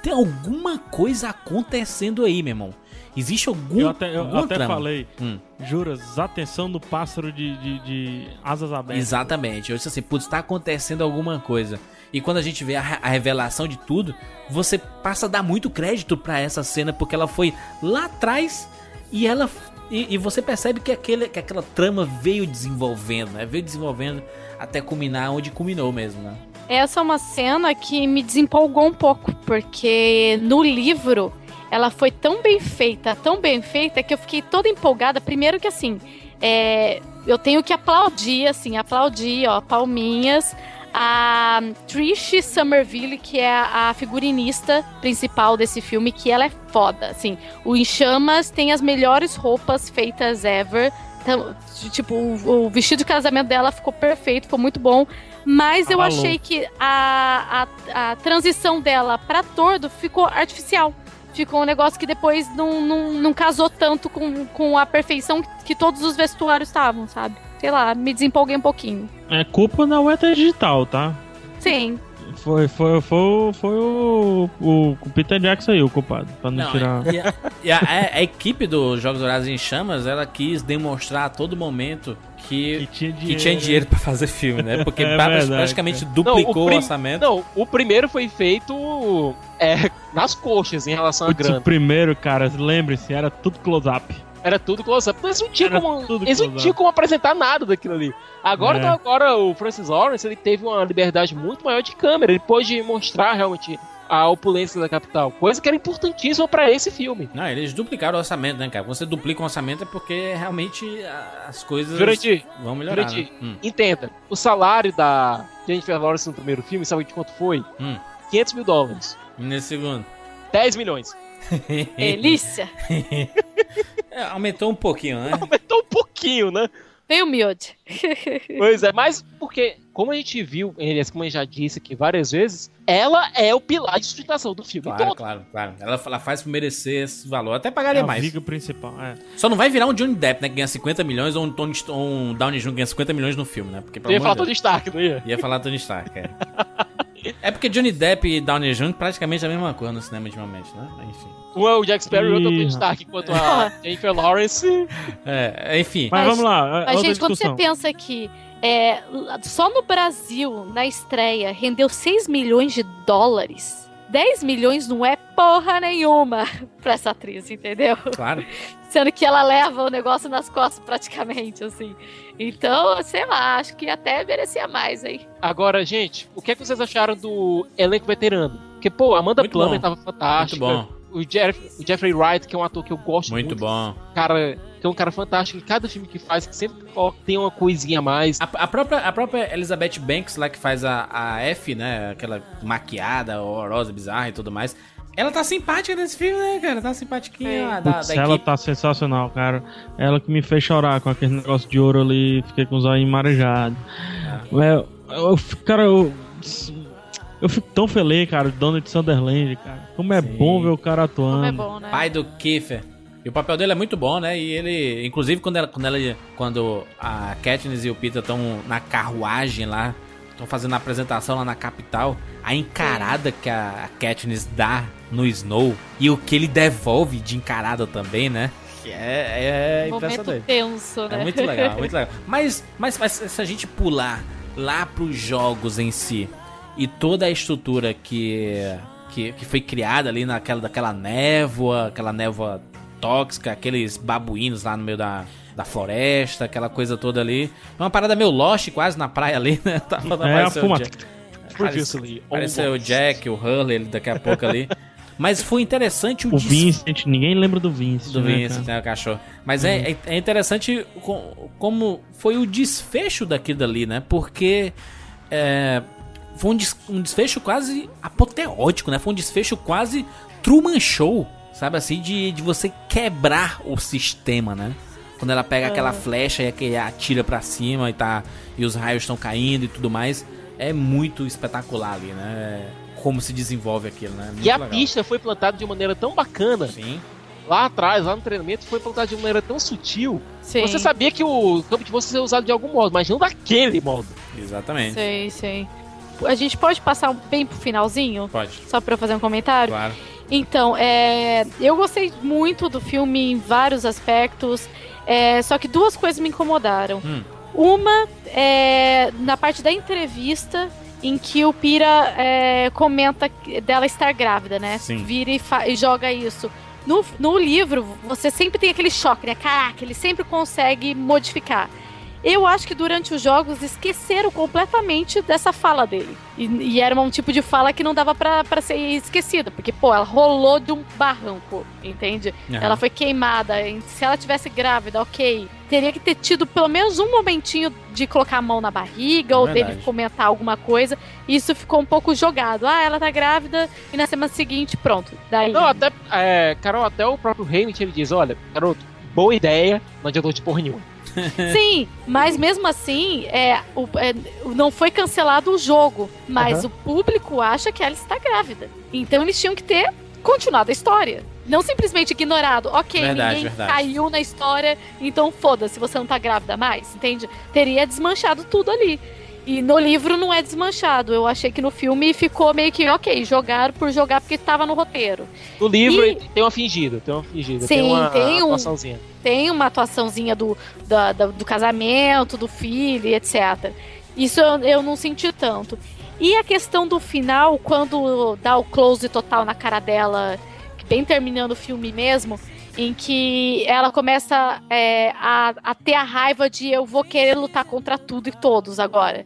tem alguma coisa acontecendo aí, meu irmão. Existe algum. Eu até, eu até trama. falei, Hum. juras, atenção do pássaro de, de, de asas abertas. Exatamente. Eu disse assim, putz, tá acontecendo alguma coisa. E quando a gente vê a, a revelação de tudo, você passa a dar muito crédito pra essa cena, porque ela foi lá atrás e ela. E, e você percebe que, aquele, que aquela trama veio desenvolvendo, né? Veio desenvolvendo até culminar onde culminou mesmo, né? Essa é uma cena que me desempolgou um pouco, porque no livro ela foi tão bem feita, tão bem feita, que eu fiquei toda empolgada. Primeiro que assim, é, eu tenho que aplaudir, assim, aplaudir, ó, palminhas. A Trish Somerville, que é a, figurinista principal desse filme, que ela é foda, assim. O Em Chamas tem as melhores roupas feitas ever. Então, tipo, o, o vestido de casamento dela ficou perfeito, ficou muito bom. Mas eu Alô. achei que a, a, a transição dela pra Tordo ficou artificial. Ficou um negócio que depois não, não, não casou tanto com, com a perfeição que todos os vestuários estavam, sabe? Sei lá, me desempolguei um pouquinho. É culpa da Weta Digital, tá? Sim. Foi, foi, foi, foi o, o, o Peter Jackson aí, o culpado. Pra não, Não, tirar. e a, e a- a- a equipe dos Jogos Dourados em Chamas, ela quis demonstrar a todo momento que, Que tinha que dinheiro. tinha dinheiro pra fazer filme, né? Porque É pra- verdade, praticamente cara. duplicou o, prim- orçamento. Não, o primeiro foi feito é, nas coxas em relação à Putz, grana. o primeiro, cara, lembre-se, era tudo close-up. Era tudo close-up. Mas não tinha Era como. Eles não tinham como apresentar nada daquilo ali. Agora, É. agora o Francis Lawrence ele teve uma liberdade muito maior de câmera. Ele pôde mostrar realmente a opulência da capital. Coisa que era importantíssima pra esse filme. Não, eles duplicaram o orçamento, né, cara? Quando você duplica o orçamento é porque realmente a- as coisas Jurandir, vão melhorar. Jurandir, Né? Hum, entenda. O salário da Jennifer Lawrence no primeiro filme, sabe de quanto foi? hum. 500 mil dólares. E nesse segundo. 10 milhões. Delícia. É, aumentou um pouquinho, né? Aumentou um pouquinho, né? Bem humilde. Pois é, mas porque, como a gente viu, como a gente já disse aqui várias vezes, ela é o pilar de sustentação do filme Claro, todo. claro, claro. Ela, ela faz merecer esse valor. Até É pagaria a mais. viga principal, é. Só não vai virar um Johnny Depp, né? Que ganha 50 milhões, ou um, Tony, um Downey Jr. que ganha 50 milhões no filme, né? Porque, Eu ia falar de Tony Deus, Stark, não ia? ia falar Tony Stark, é. É porque Johnny Depp e Downey Jr. praticamente a mesma coisa no cinema ultimamente, né? Enfim. Um é o Jack Sparrow e o outro é o Tony Ih, Stark, enquanto a Jennifer Lawrence... É, enfim. Mas, Mas- vamos lá, Mas, outra gente, quando você discussão. pensa que é, só no Brasil, na estreia, rendeu 6 milhões de dólares. 10 milhões não é porra nenhuma pra essa atriz, entendeu? Claro. Sendo que ela leva o negócio nas costas praticamente, assim. Então, sei lá, acho que até merecia mais, hein? Agora, gente, o que, é que vocês acharam do elenco veterano? Porque, pô, a Amanda Muito Plummer bom. tava fantástica. Muito O, Jeff- o Jeffrey Wright, que é um ator que eu gosto muito. Muito bom. Cara, que é um cara fantástico em cada filme que faz, que sempre coloca- tem uma coisinha a mais. A, a própria, a própria Elizabeth Banks, lá que faz a, a F, né? Aquela maquiada, horrorosa, bizarra e tudo mais. Ela tá simpática nesse filme, né, cara? Tá simpatiquinha da, Putz, da ela equipe. tá sensacional, cara. Ela que me fez chorar com aquele negócio de ouro ali, fiquei com os olhos marejados. Ah. É, Eu, eu, cara, eu, eu fico tão feliz, cara, de Donald Sunderland, cara. Como é bom ver o cara atuando. Como é bom, né? Pai do Kiefer. E o papel dele é muito bom, né? E ele, inclusive, quando ela, quando ela, quando a Katniss e o Peter estão na carruagem lá, estão fazendo a apresentação lá na capital, a encarada que a Katniss dá no Snow e o que ele devolve de encarada também, né? Que é, é Momento impressionante. tenso, né? É muito legal, muito legal. Mas, mas, mas se a gente pular lá pros jogos em si e toda a estrutura que, que, que foi criada ali naquela daquela névoa, aquela névoa tóxica, aqueles babuínos lá no meio da, da floresta, aquela coisa toda ali. É uma parada meio Lost quase na praia ali, né? Tava É, a apareceu o fumaça. Jack- Previously, Apareceu o. Jack, o Hurley daqui a pouco ali. Mas foi interessante o, O Vincent, ninguém lembra do Vincent. do né, Vincent, né, o cachorro. Mas é, é, é interessante co- como foi o desfecho daquilo dali, né? Porque é, foi um, des- um desfecho quase apoteótico, né? Foi um desfecho quase Truman Show, sabe assim? De, de você quebrar o sistema, né? Quando ela pega aquela flecha e aquele atira pra cima e tá e os raios estão caindo e tudo mais, é muito espetacular ali, né? Como se desenvolve aquilo, né? Muito E a legal. pista foi plantada de maneira tão bacana. Sim. Lá atrás, lá no treinamento, foi plantada de maneira tão sutil. Sim. Você sabia que o campo de força ser usado de algum modo, mas não daquele modo. Exatamente. Sei, sei. A gente pode passar um- bem pro finalzinho? Pode. Só pra eu fazer um comentário? Claro. Então, é, eu gostei muito do filme em vários aspectos, é, só que duas coisas me incomodaram. Hum. Uma é na parte da entrevista em que o Pira é, comenta dela estar grávida, né? Sim. Vira e, e joga isso. No, no livro, você sempre tem aquele choque, né? Caraca, ele sempre consegue modificar. Eu acho que durante os jogos esqueceram completamente dessa fala dele. E, e era um tipo de fala que não dava pra, pra ser esquecida. Porque, pô, ela rolou de um barranco, entende? Aham. Ela foi queimada. Se ela tivesse grávida, ok. Teria que ter tido pelo menos um momentinho de colocar a mão na barriga ou Verdade. dele comentar alguma coisa. E isso ficou um pouco jogado. Ah, ela tá grávida e na semana seguinte, pronto. Daí. Não, até, é, Carol, até o próprio Hamilton ele diz: olha, garoto, boa ideia, não adiantou de porra nenhuma. Sim, mas mesmo assim, é, o- é, não foi cancelado o jogo, mas Aham. o público acha que ela está grávida. Então eles tinham que ter continuado a história. Não simplesmente ignorado. Ok, Verdade, ninguém verdade. caiu na história, então foda-se, você não tá grávida mais, entende? Teria desmanchado tudo ali. E no livro não é desmanchado. Eu achei que no filme ficou meio que, ok, jogaram por jogar porque estava no roteiro. No livro E- tem uma fingida, tem uma fingida, Sim, tem uma tem um- atuaçãozinha. tem uma atuaçãozinha do, da- da- do casamento, do filho, etc. Isso eu, eu não senti tanto. E a questão do final, quando dá o close total na cara dela, bem terminando o filme mesmo, em que ela começa é, a, a ter a raiva de eu vou querer lutar contra tudo e todos agora.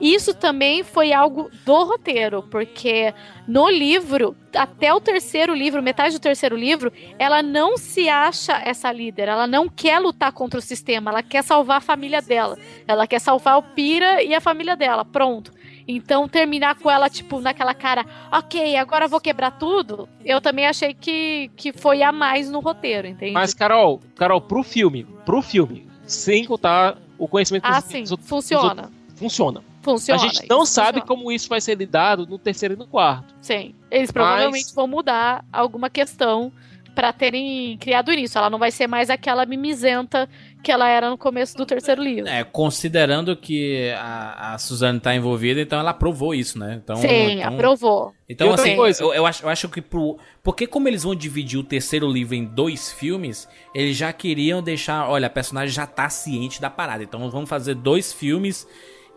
Isso também foi algo do roteiro, porque no livro, até o terceiro livro, metade do terceiro livro, ela não se acha essa líder, ela não quer lutar contra o sistema, ela quer salvar a família dela. Ela quer salvar o Pira e a família dela, pronto. Então terminar com ela, tipo, naquela cara, ok, agora eu vou quebrar tudo, eu também achei que, que foi a mais no roteiro, entende? Mas, Carol, Carol, pro filme, pro filme, sem contar o conhecimento ah, sim, dos outros- dos funciona. funciona. Funciona. a gente não sabe funciona. como isso vai ser lidado no terceiro e no quarto. Sim. Eles provavelmente vão mudar alguma questão pra terem criado isso. Ela não vai ser mais aquela mimizenta que ela era no começo do terceiro livro. É, considerando que a, a Suzane tá envolvida, então ela aprovou isso, né? Então, Sim, então, aprovou. Então, assim, coisa- eu, eu acho, eu acho que pro. Porque como eles vão dividir o terceiro livro em dois filmes, eles já queriam deixar. Olha, a personagem já tá ciente da parada. Então vamos fazer dois filmes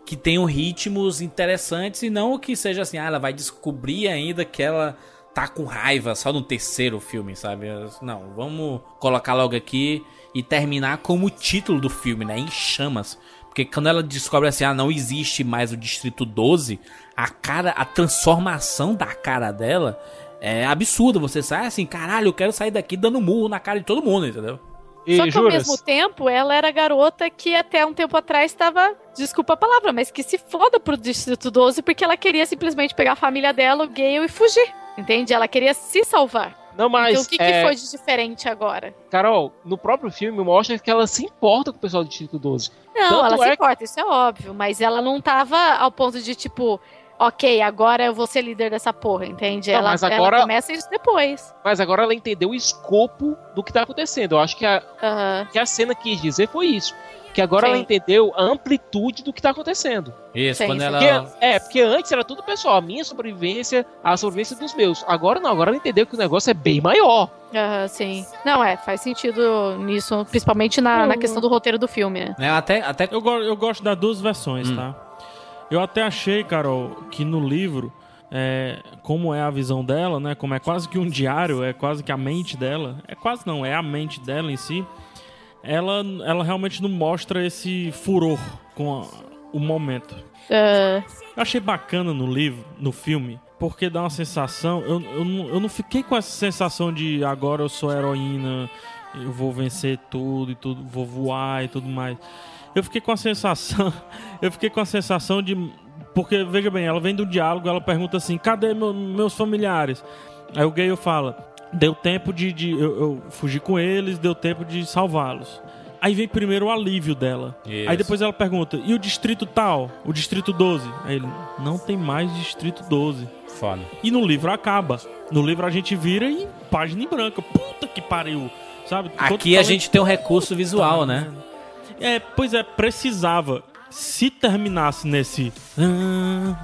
que tenham ritmos interessantes e não que seja assim, ah, ela vai descobrir ainda que ela tá com raiva só no terceiro filme, sabe? Não, vamos colocar logo aqui e terminar como o título do filme, né? Em chamas. Porque quando ela descobre assim, ah, não existe mais o Distrito 12, a cara, a transformação da cara dela é absurda. Você sai assim, caralho, eu quero sair daqui dando murro na cara de todo mundo, entendeu? E Só que ao juras? mesmo tempo, ela era a garota que até um tempo atrás estava, desculpa a palavra, mas que se foda pro Distrito 12 porque ela queria simplesmente pegar a família dela, o Gale, e fugir. Entende? Ela queria se salvar. Não, mas. então o que, que é, foi de diferente agora? Carol, no próprio filme mostra que ela se importa com o pessoal do Distrito 12. Não, Tanto ela se é- importa, isso é óbvio, mas ela não tava ao ponto de tipo, ok, agora eu vou ser líder dessa porra, entende? Não, ela, mas ela agora- começa isso depois. Mas agora ela entendeu o escopo do que tá acontecendo. Eu acho que a, Aham. que a cena quis dizer foi isso. Que agora Sim. ela entendeu a amplitude do que tá acontecendo. Isso, Sim, quando ela. Porque, é, porque antes era tudo pessoal, a minha sobrevivência, a sobrevivência dos meus. Agora não, agora ela entendeu que o negócio é bem maior. Aham, sim. Não, é, faz sentido nisso, principalmente na, na questão do roteiro do filme, né? né, até, até Eu, go- eu gosto das duas versões, Hum. tá? Eu até achei, Carol, que no livro, é, como é a visão dela, né? Como é quase que um diário, é quase que a mente dela. É quase não, é a mente dela em si. Ela, ela realmente não mostra esse furor com a- o momento. Ah, Eu achei bacana no livro, no filme, porque dá uma sensação. Eu, eu, não, eu não fiquei com essa sensação de agora eu sou heroína, eu vou vencer tudo e tudo, vou voar e tudo mais. Eu fiquei com a sensação. Eu fiquei com a sensação de. Porque, veja bem, ela vem do diálogo, ela pergunta assim: cadê meu- meus familiares? Aí o Gale fala: deu tempo de. de eu, eu fugi com eles, deu tempo de salvá-los. Aí vem primeiro o alívio dela. Isso. Aí depois ela pergunta: e o distrito tal? O distrito 12? Aí ele: não tem mais distrito 12. Foda. E no livro acaba. No livro a gente vira e página em branco. Puta que pariu. Sabe? Aqui a gente tem um recurso visual, né? É, pois é, precisava. Se terminasse nesse. "Ah",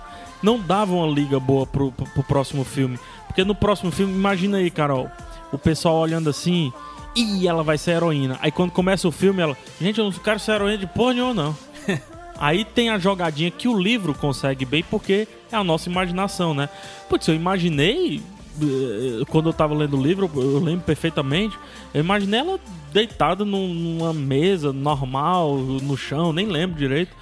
não dava uma liga boa pro, pro, pro próximo filme. Porque no próximo filme, imagina aí, Carol. O pessoal olhando assim. Ih, ela vai ser heroína. Aí quando começa o filme, ela. Gente, eu não quero ser heroína de porra nenhuma, não. Aí tem a jogadinha que o livro consegue bem, porque é a nossa imaginação, né? Putz, eu imaginei. Eh, Quando eu tava lendo o livro, eu lembro perfeitamente. Eu imaginei ela deitada num- numa mesa normal, no chão, nem lembro direito.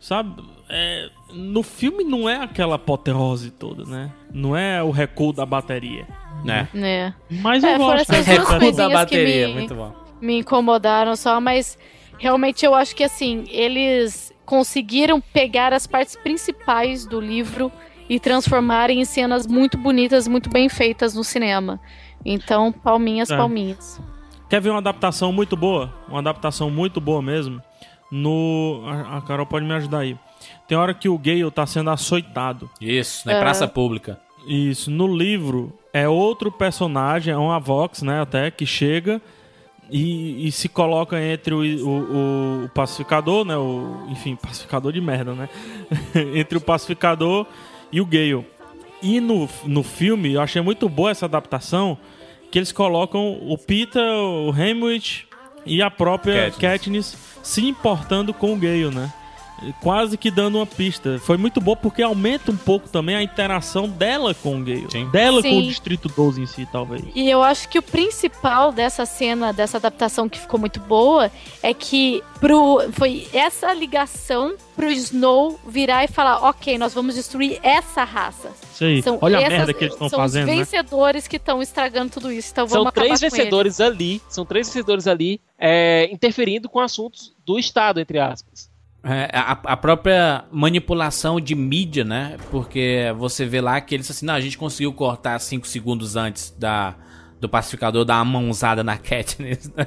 Sabe? É, no filme não é aquela apoteose toda, né? Não é o recuo da bateria. Né? né? Mas É, eu foram gosto essas duas Recuo da bateria, me- muito bom. me incomodaram só, mas realmente eu acho que assim, eles conseguiram pegar as partes principais do livro e transformarem em cenas muito bonitas, muito bem feitas no cinema. Então, palminhas, É. palminhas. Quer ver uma adaptação muito boa? Uma adaptação muito boa mesmo? No. A Carol pode me ajudar aí. Tem hora que o Gale tá sendo açoitado. Isso, na É. praça pública. Isso, no livro é outro personagem, é uma Vox, né, até, que chega e, e se coloca entre o, o, o pacificador, né, o, enfim, pacificador de merda, né, entre o pacificador e o Gale. E no, no filme, eu achei muito boa essa adaptação, que eles colocam o Peter, o Hamwich e a própria Katniss. Katniss se importando com o Gale, né? Quase que dando uma pista. Foi muito bom porque aumenta um pouco também a interação dela com o Gale. Sim. Dela com o Sim. Distrito 12 em si, talvez. E eu acho que o principal dessa cena, dessa adaptação que ficou muito boa, é que pro, foi essa ligação pro Snow virar e falar: ok, nós vamos destruir essa raça. Isso aí. São Olha a essas- merda que eles estão são fazendo, os né? vencedores que estão estragando tudo isso. Então São três vencedores ali, são três vencedores ali, é, interferindo com assuntos do Estado, entre aspas. É, a, a própria manipulação de mídia, né? Porque você vê lá que eles assim, não, a gente conseguiu cortar 5 segundos antes da, do pacificador dar uma mãozada na Katniss, né?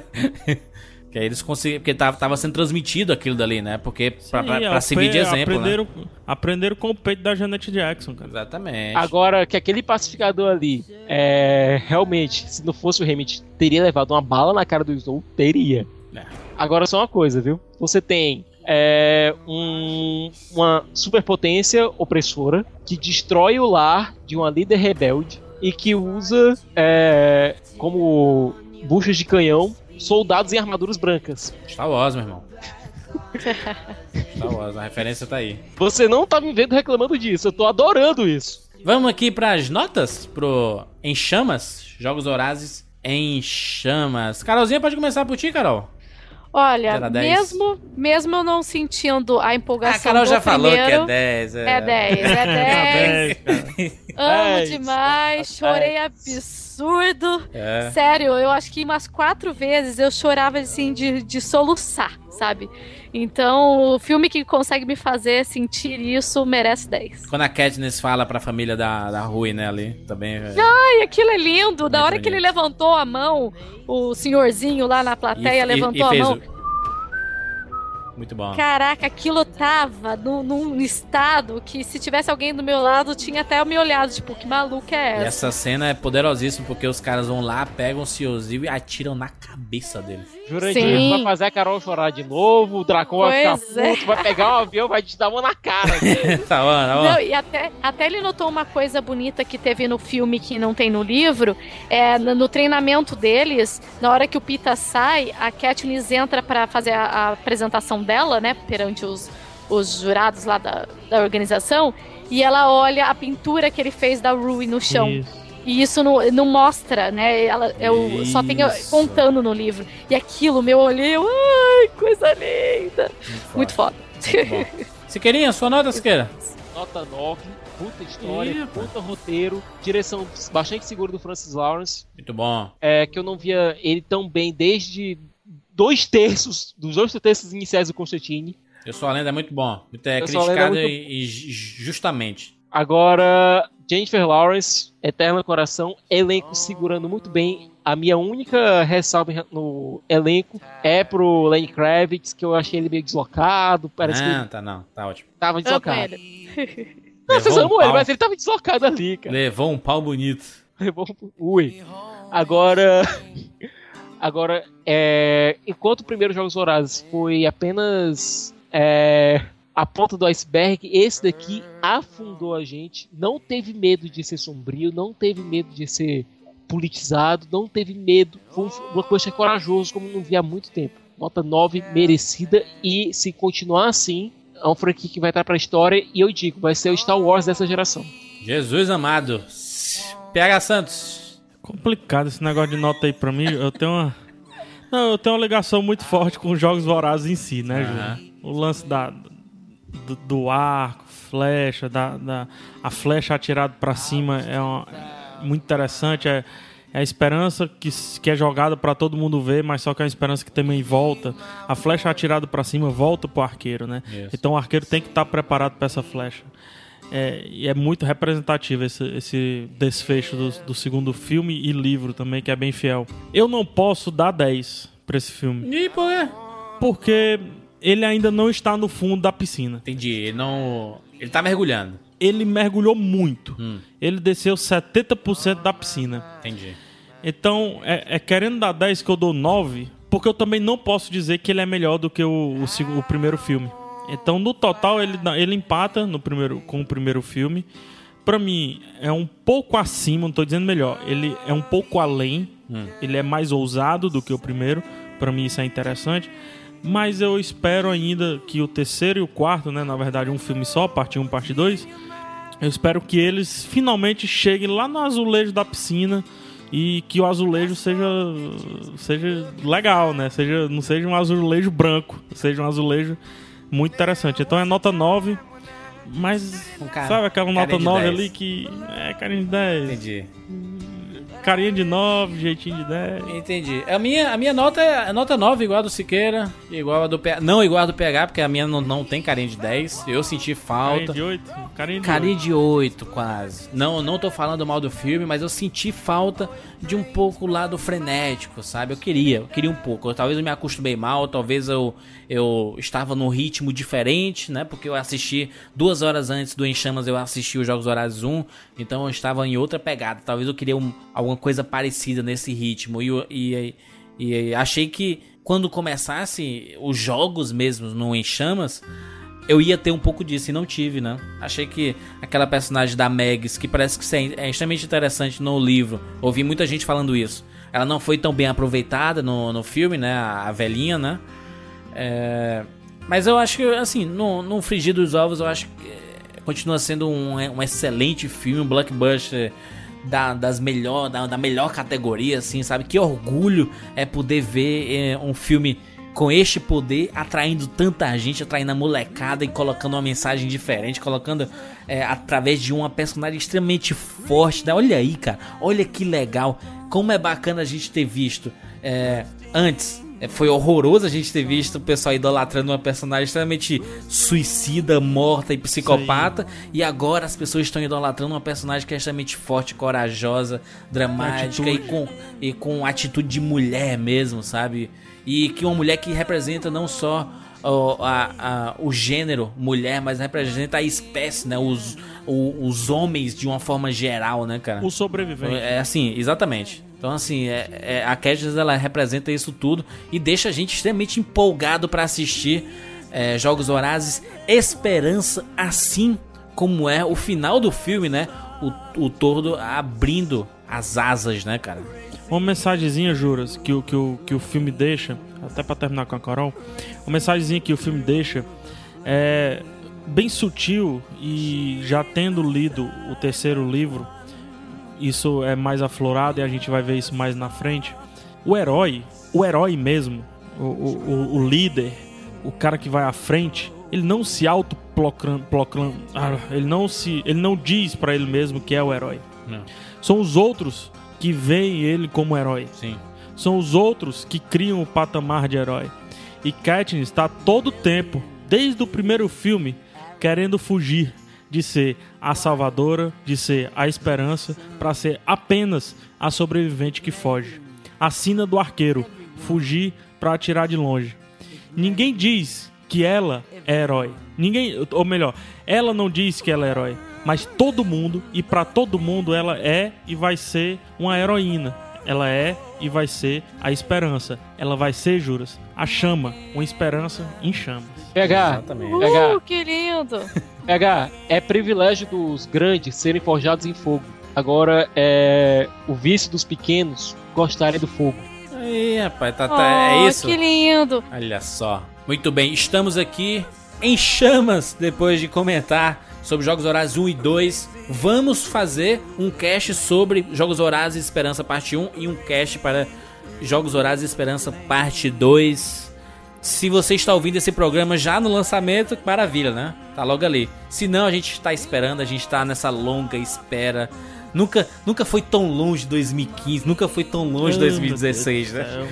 Que aí eles conseguiram, porque tava, tava sendo transmitido aquilo dali, né? Porque pra, pra, Sim, pra servir de exemplo, né? aprenderam, Aprenderam com o peito da Janet Jackson, cara. Exatamente. Agora, que aquele pacificador ali, é, realmente, se não fosse o Hammett, teria levado uma bala na cara do Snow? Teria. É. Agora, só uma coisa, viu? Você tem é, um- uma superpotência opressora que destrói o lar de uma líder rebelde e que usa é, como buchas de canhão soldados em armaduras brancas. Star Wars, meu irmão. Star Wars, a referência tá aí. Você não tá me vendo reclamando disso, eu tô adorando isso. Vamos aqui pras notas pro Em Chamas, Jogos Horazes em Chamas. Carolzinha, pode começar por ti, Carol. Olha, Era 10. mesmo, mesmo eu não sentindo a empolgação A Carol do já falou que é primeiro, 10. É 10, é 10. Amo Dez. demais, chorei absurdo. É. Sério, eu acho que umas quatro vezes eu chorava assim de, de soluçar, sabe? Então, o filme que consegue me fazer sentir isso merece 10. Quando a Katniss fala pra família da, da Rui, né, ali, também... é- Ai, aquilo é lindo. Da Muito hora que ele bonito. levantou a mão, o senhorzinho lá na plateia E- e- levantou e fez a mão. o- Muito bom. Caraca, aquilo tava no- num estado que se tivesse alguém do meu lado, tinha até me olhado, tipo, que maluca é E essa? essa cena é poderosíssima porque os caras vão lá, pegam o Ciozil e atiram na cabeça dele. Jurandir Sim. vai fazer a Carol chorar de novo, o Dracon vai ficar Pois é. puto, vai pegar um avião, vai te dar uma na cara. tá bom, tá bom. Não, e até, até ele notou uma coisa bonita que teve no filme que não tem no livro. É, no, no treinamento deles, na hora que o Pita sai, a Katniss entra pra fazer a, a apresentação dela, né? Perante os, os jurados lá da, da organização. E ela olha a pintura que ele fez da Rui no chão. Isso. E isso não, não mostra, né? Ela, eu só tenho Isso. contando no livro. E aquilo, meu olhei, eu, ai, coisa linda. Muito foda. Muito bom. Siqueirinha, sua nota, Siqueira? Nota 9, puta história, Ih, puta roteiro, direção bastante segura do Francis Lawrence, Muito bom. é, que eu não via ele tão bem desde dois terços, dos dois terços iniciais do Constantine. Eu sou a lenda é muito bom. Muito é Eu Lenda é criticado muito- e, e ju- justamente. Agora, Jennifer Lawrence, Eterno Coração, elenco segurando muito bem. A minha única ressalva no elenco é pro Lenny Kravitz, que eu achei ele meio deslocado, parece que não, ele tá não, tá ótimo. tava deslocado. Não, vocês um amam ele, mas ele tava deslocado ali, cara. Levou um pau bonito. Levou um- Ui. Agora. Agora, é, enquanto o primeiro Jogos Vorazes foi apenas é, a ponta do iceberg, esse daqui afundou a gente. Não teve medo de ser sombrio, não teve medo de ser politizado, não teve medo. Foi um blockbuster corajoso, como não vi há muito tempo. Nota 9, merecida. E se continuar assim, é um franquia que vai estar pra história. E eu digo, vai ser o Star Wars dessa geração. Jesus amado. PH Santos. Complicado esse negócio de nota aí pra mim. Eu tenho uma. Não, eu tenho uma ligação muito forte com os jogos vorazes em si, né, Aham. Júlio? O lance da, do, do arco, flecha, da, da, a flecha atirada pra cima é, uma- é muito interessante. É, é a esperança que, que é jogada pra todo mundo ver, mas só que é uma esperança que também volta. A flecha atirada pra cima volta pro arqueiro, né? Isso. Então o arqueiro tem que estar preparado pra essa flecha. É, e é muito representativo esse, esse desfecho do, do segundo filme e livro também, que é bem fiel. Eu não posso dar 10 pra esse filme, E por quê? porque ele ainda não está no fundo da piscina. Entendi. Ele não. Ele tá mergulhando. Ele mergulhou muito. Hum. Ele desceu 70% da piscina. Entendi. Então, é, é querendo dar 10 que eu dou 9, porque eu também não posso dizer que ele é melhor do que o, o, o primeiro filme. Então, no total, ele, ele empata no primeiro, com o primeiro filme. Pra mim, é um pouco acima, não tô dizendo melhor. Ele é um pouco além. Hum. Ele é mais ousado do que o primeiro. Pra mim, isso é interessante. Mas eu espero ainda que o terceiro e o quarto, né? Na verdade, um filme só, parte 1, parte 2. Eu espero que eles finalmente cheguem lá no azulejo da piscina e que o azulejo seja seja legal, né? Seja, não seja um azulejo branco, seja um azulejo muito interessante. Então é nota 9, mas Um cara- sabe aquela nota de 9 10. ali que é carinha de 10. Entendi. Carinha de 9, jeitinho de 10. Entendi. A minha, a minha nota é a nota 9, igual a do Siqueira, igual a do PH. Não igual a do PH, porque a minha não, não tem carinha de 10. Eu senti falta. Carinha de 8? Carinha de Carinha 8. de 8, quase. Não, não tô falando mal do filme, mas eu senti falta de um pouco lá do frenético, sabe? Eu queria, eu queria um pouco. Eu, talvez eu me acostumei mal, talvez eu, eu estava num ritmo diferente, né? Porque eu assisti duas horas antes do Em Chamas, eu assisti os Jogos Horários 1, então eu estava em outra pegada. Talvez eu queria um- alguma coisa parecida nesse ritmo. E, e, e, e achei que quando começasse os jogos mesmo no Em Chamas, eu ia ter um pouco disso e não tive, né? Achei que aquela personagem da Megs, que parece que é extremamente interessante no livro, ouvi muita gente falando isso. Ela não foi tão bem aproveitada no, no filme, né? A, a velhinha, né? É, mas eu acho que, assim, no, no Frigir dos Ovos, eu acho que é, continua sendo um, um excelente filme, um blockbuster da, das melhor, da, da melhor categoria, assim, sabe? Que orgulho é poder ver é, um filme com este poder atraindo tanta gente, atraindo a molecada e colocando uma mensagem diferente, colocando é, através de uma personagem extremamente forte. Né? Olha aí, cara, olha que legal, como é bacana a gente ter visto é, antes. É, Foi horroroso a gente ter visto o pessoal idolatrando uma personagem extremamente suicida, morta e psicopata. E agora as pessoas estão idolatrando uma personagem que é extremamente forte, corajosa, dramática e com, e com atitude de mulher mesmo, sabe? E que uma mulher que representa não só ó, a- a- o gênero mulher, mas representa a espécie, né? Os, o- os homens de uma forma geral, né, cara? O sobrevivente. É assim, exatamente. Então, assim, é, é- a Katniss, ela representa isso tudo e deixa a gente extremamente empolgado pra assistir é, Jogos Horazes. Esperança, assim como é o final do filme, né? O, o tordo abrindo as asas, né, cara? Uma mensagenzinha, Juras, que, que, o, que o filme deixa, até pra terminar com a Carol, uma mensagenzinha que o filme deixa é bem sutil e já tendo lido o terceiro livro, isso é mais aflorado e a gente vai ver isso mais na frente. O herói, o herói mesmo, o, o, o- líder, o cara que vai à frente, ele não se autoproclama, ele não se, ele não diz pra ele mesmo que é o herói. Não. São os outros que veem ele como herói. Sim. São os outros que criam o patamar de herói. E Katniss está todo tempo, desde o primeiro filme, querendo fugir de ser a salvadora, de ser a esperança, para ser apenas a sobrevivente que foge. A sina do arqueiro, fugir para atirar de longe. Ninguém diz que ela é herói. Ninguém, ou melhor, ela não diz que ela é herói, mas todo mundo e para todo mundo ela é e vai ser uma heroína. Ela é e vai ser a esperança. Ela vai ser, juras, a chama, uma esperança em chamas. PH, Exatamente. Uh, que lindo! PH, é privilégio dos grandes serem forjados em fogo. Agora é o vício dos pequenos gostarem do fogo. Aí, rapaz, tá, tá, oh, é isso? que lindo! Olha só. Muito bem, estamos aqui em chamas depois de comentar sobre Jogos Horazes 1 e 2. Vamos fazer um cast sobre Jogos Horazes Esperança parte 1 e um cast para Jogos Horazes Esperança parte 2. Se você está ouvindo esse programa já no lançamento, maravilha, né? Tá logo ali. Se não, a gente está esperando, a gente está nessa longa espera. Nunca, nunca foi tão longe 2015, nunca foi tão longe Oh, 2016, meu né?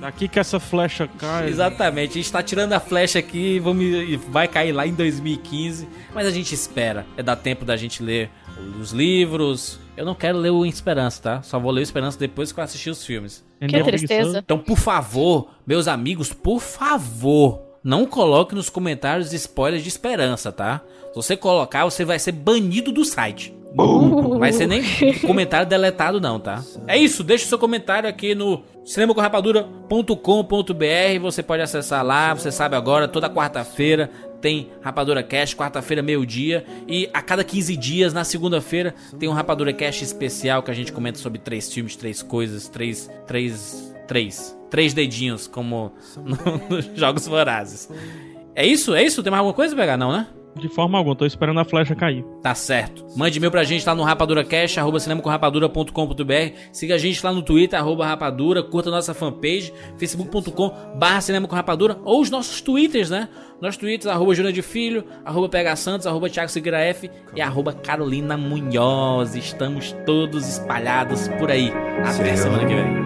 Daqui que essa flecha cai. Exatamente, a gente tá tirando a flecha aqui e vai cair lá em 2015, mas a gente espera. É dar tempo da gente ler os livros. Eu não quero ler o Esperança, tá? Só vou ler o Esperança depois que eu assistir os filmes. Que tristeza. Então, por favor, meus amigos, por favor, não coloque nos comentários spoilers de Esperança, tá? Se você colocar, você vai ser banido do site. Não vai ser nem comentário deletado, não, tá? É isso, deixa o seu comentário aqui no cinemacorrapadura.com.br. Você pode acessar lá, você sabe agora, toda quarta-feira tem Rapadura Cast, quarta-feira, meio-dia. E a cada 15 dias, na segunda-feira, tem um Rapadura Cast especial que a gente comenta sobre três filmes, três coisas, três. três. três. Três dedinhos, como no- nos Jogos Vorazes. É isso? É isso? Tem mais alguma coisa, pegar? Não, né? De forma alguma, tô esperando a flecha cair. Tá certo. Mande e-mail pra gente lá no rapaduracast, arroba cinemacomrapadura.com.br. Siga a gente lá no Twitter, arroba rapadura. Curta nossa fanpage, facebook.com barra cinema com rapadura. Ou os nossos twitters, né? Nossos twitters, arroba Júnior de Filho, arroba PH Santos, arroba Thiago Seguira F e arroba Carolina Munhoz. Estamos todos espalhados por aí. Até Sei semana que vem.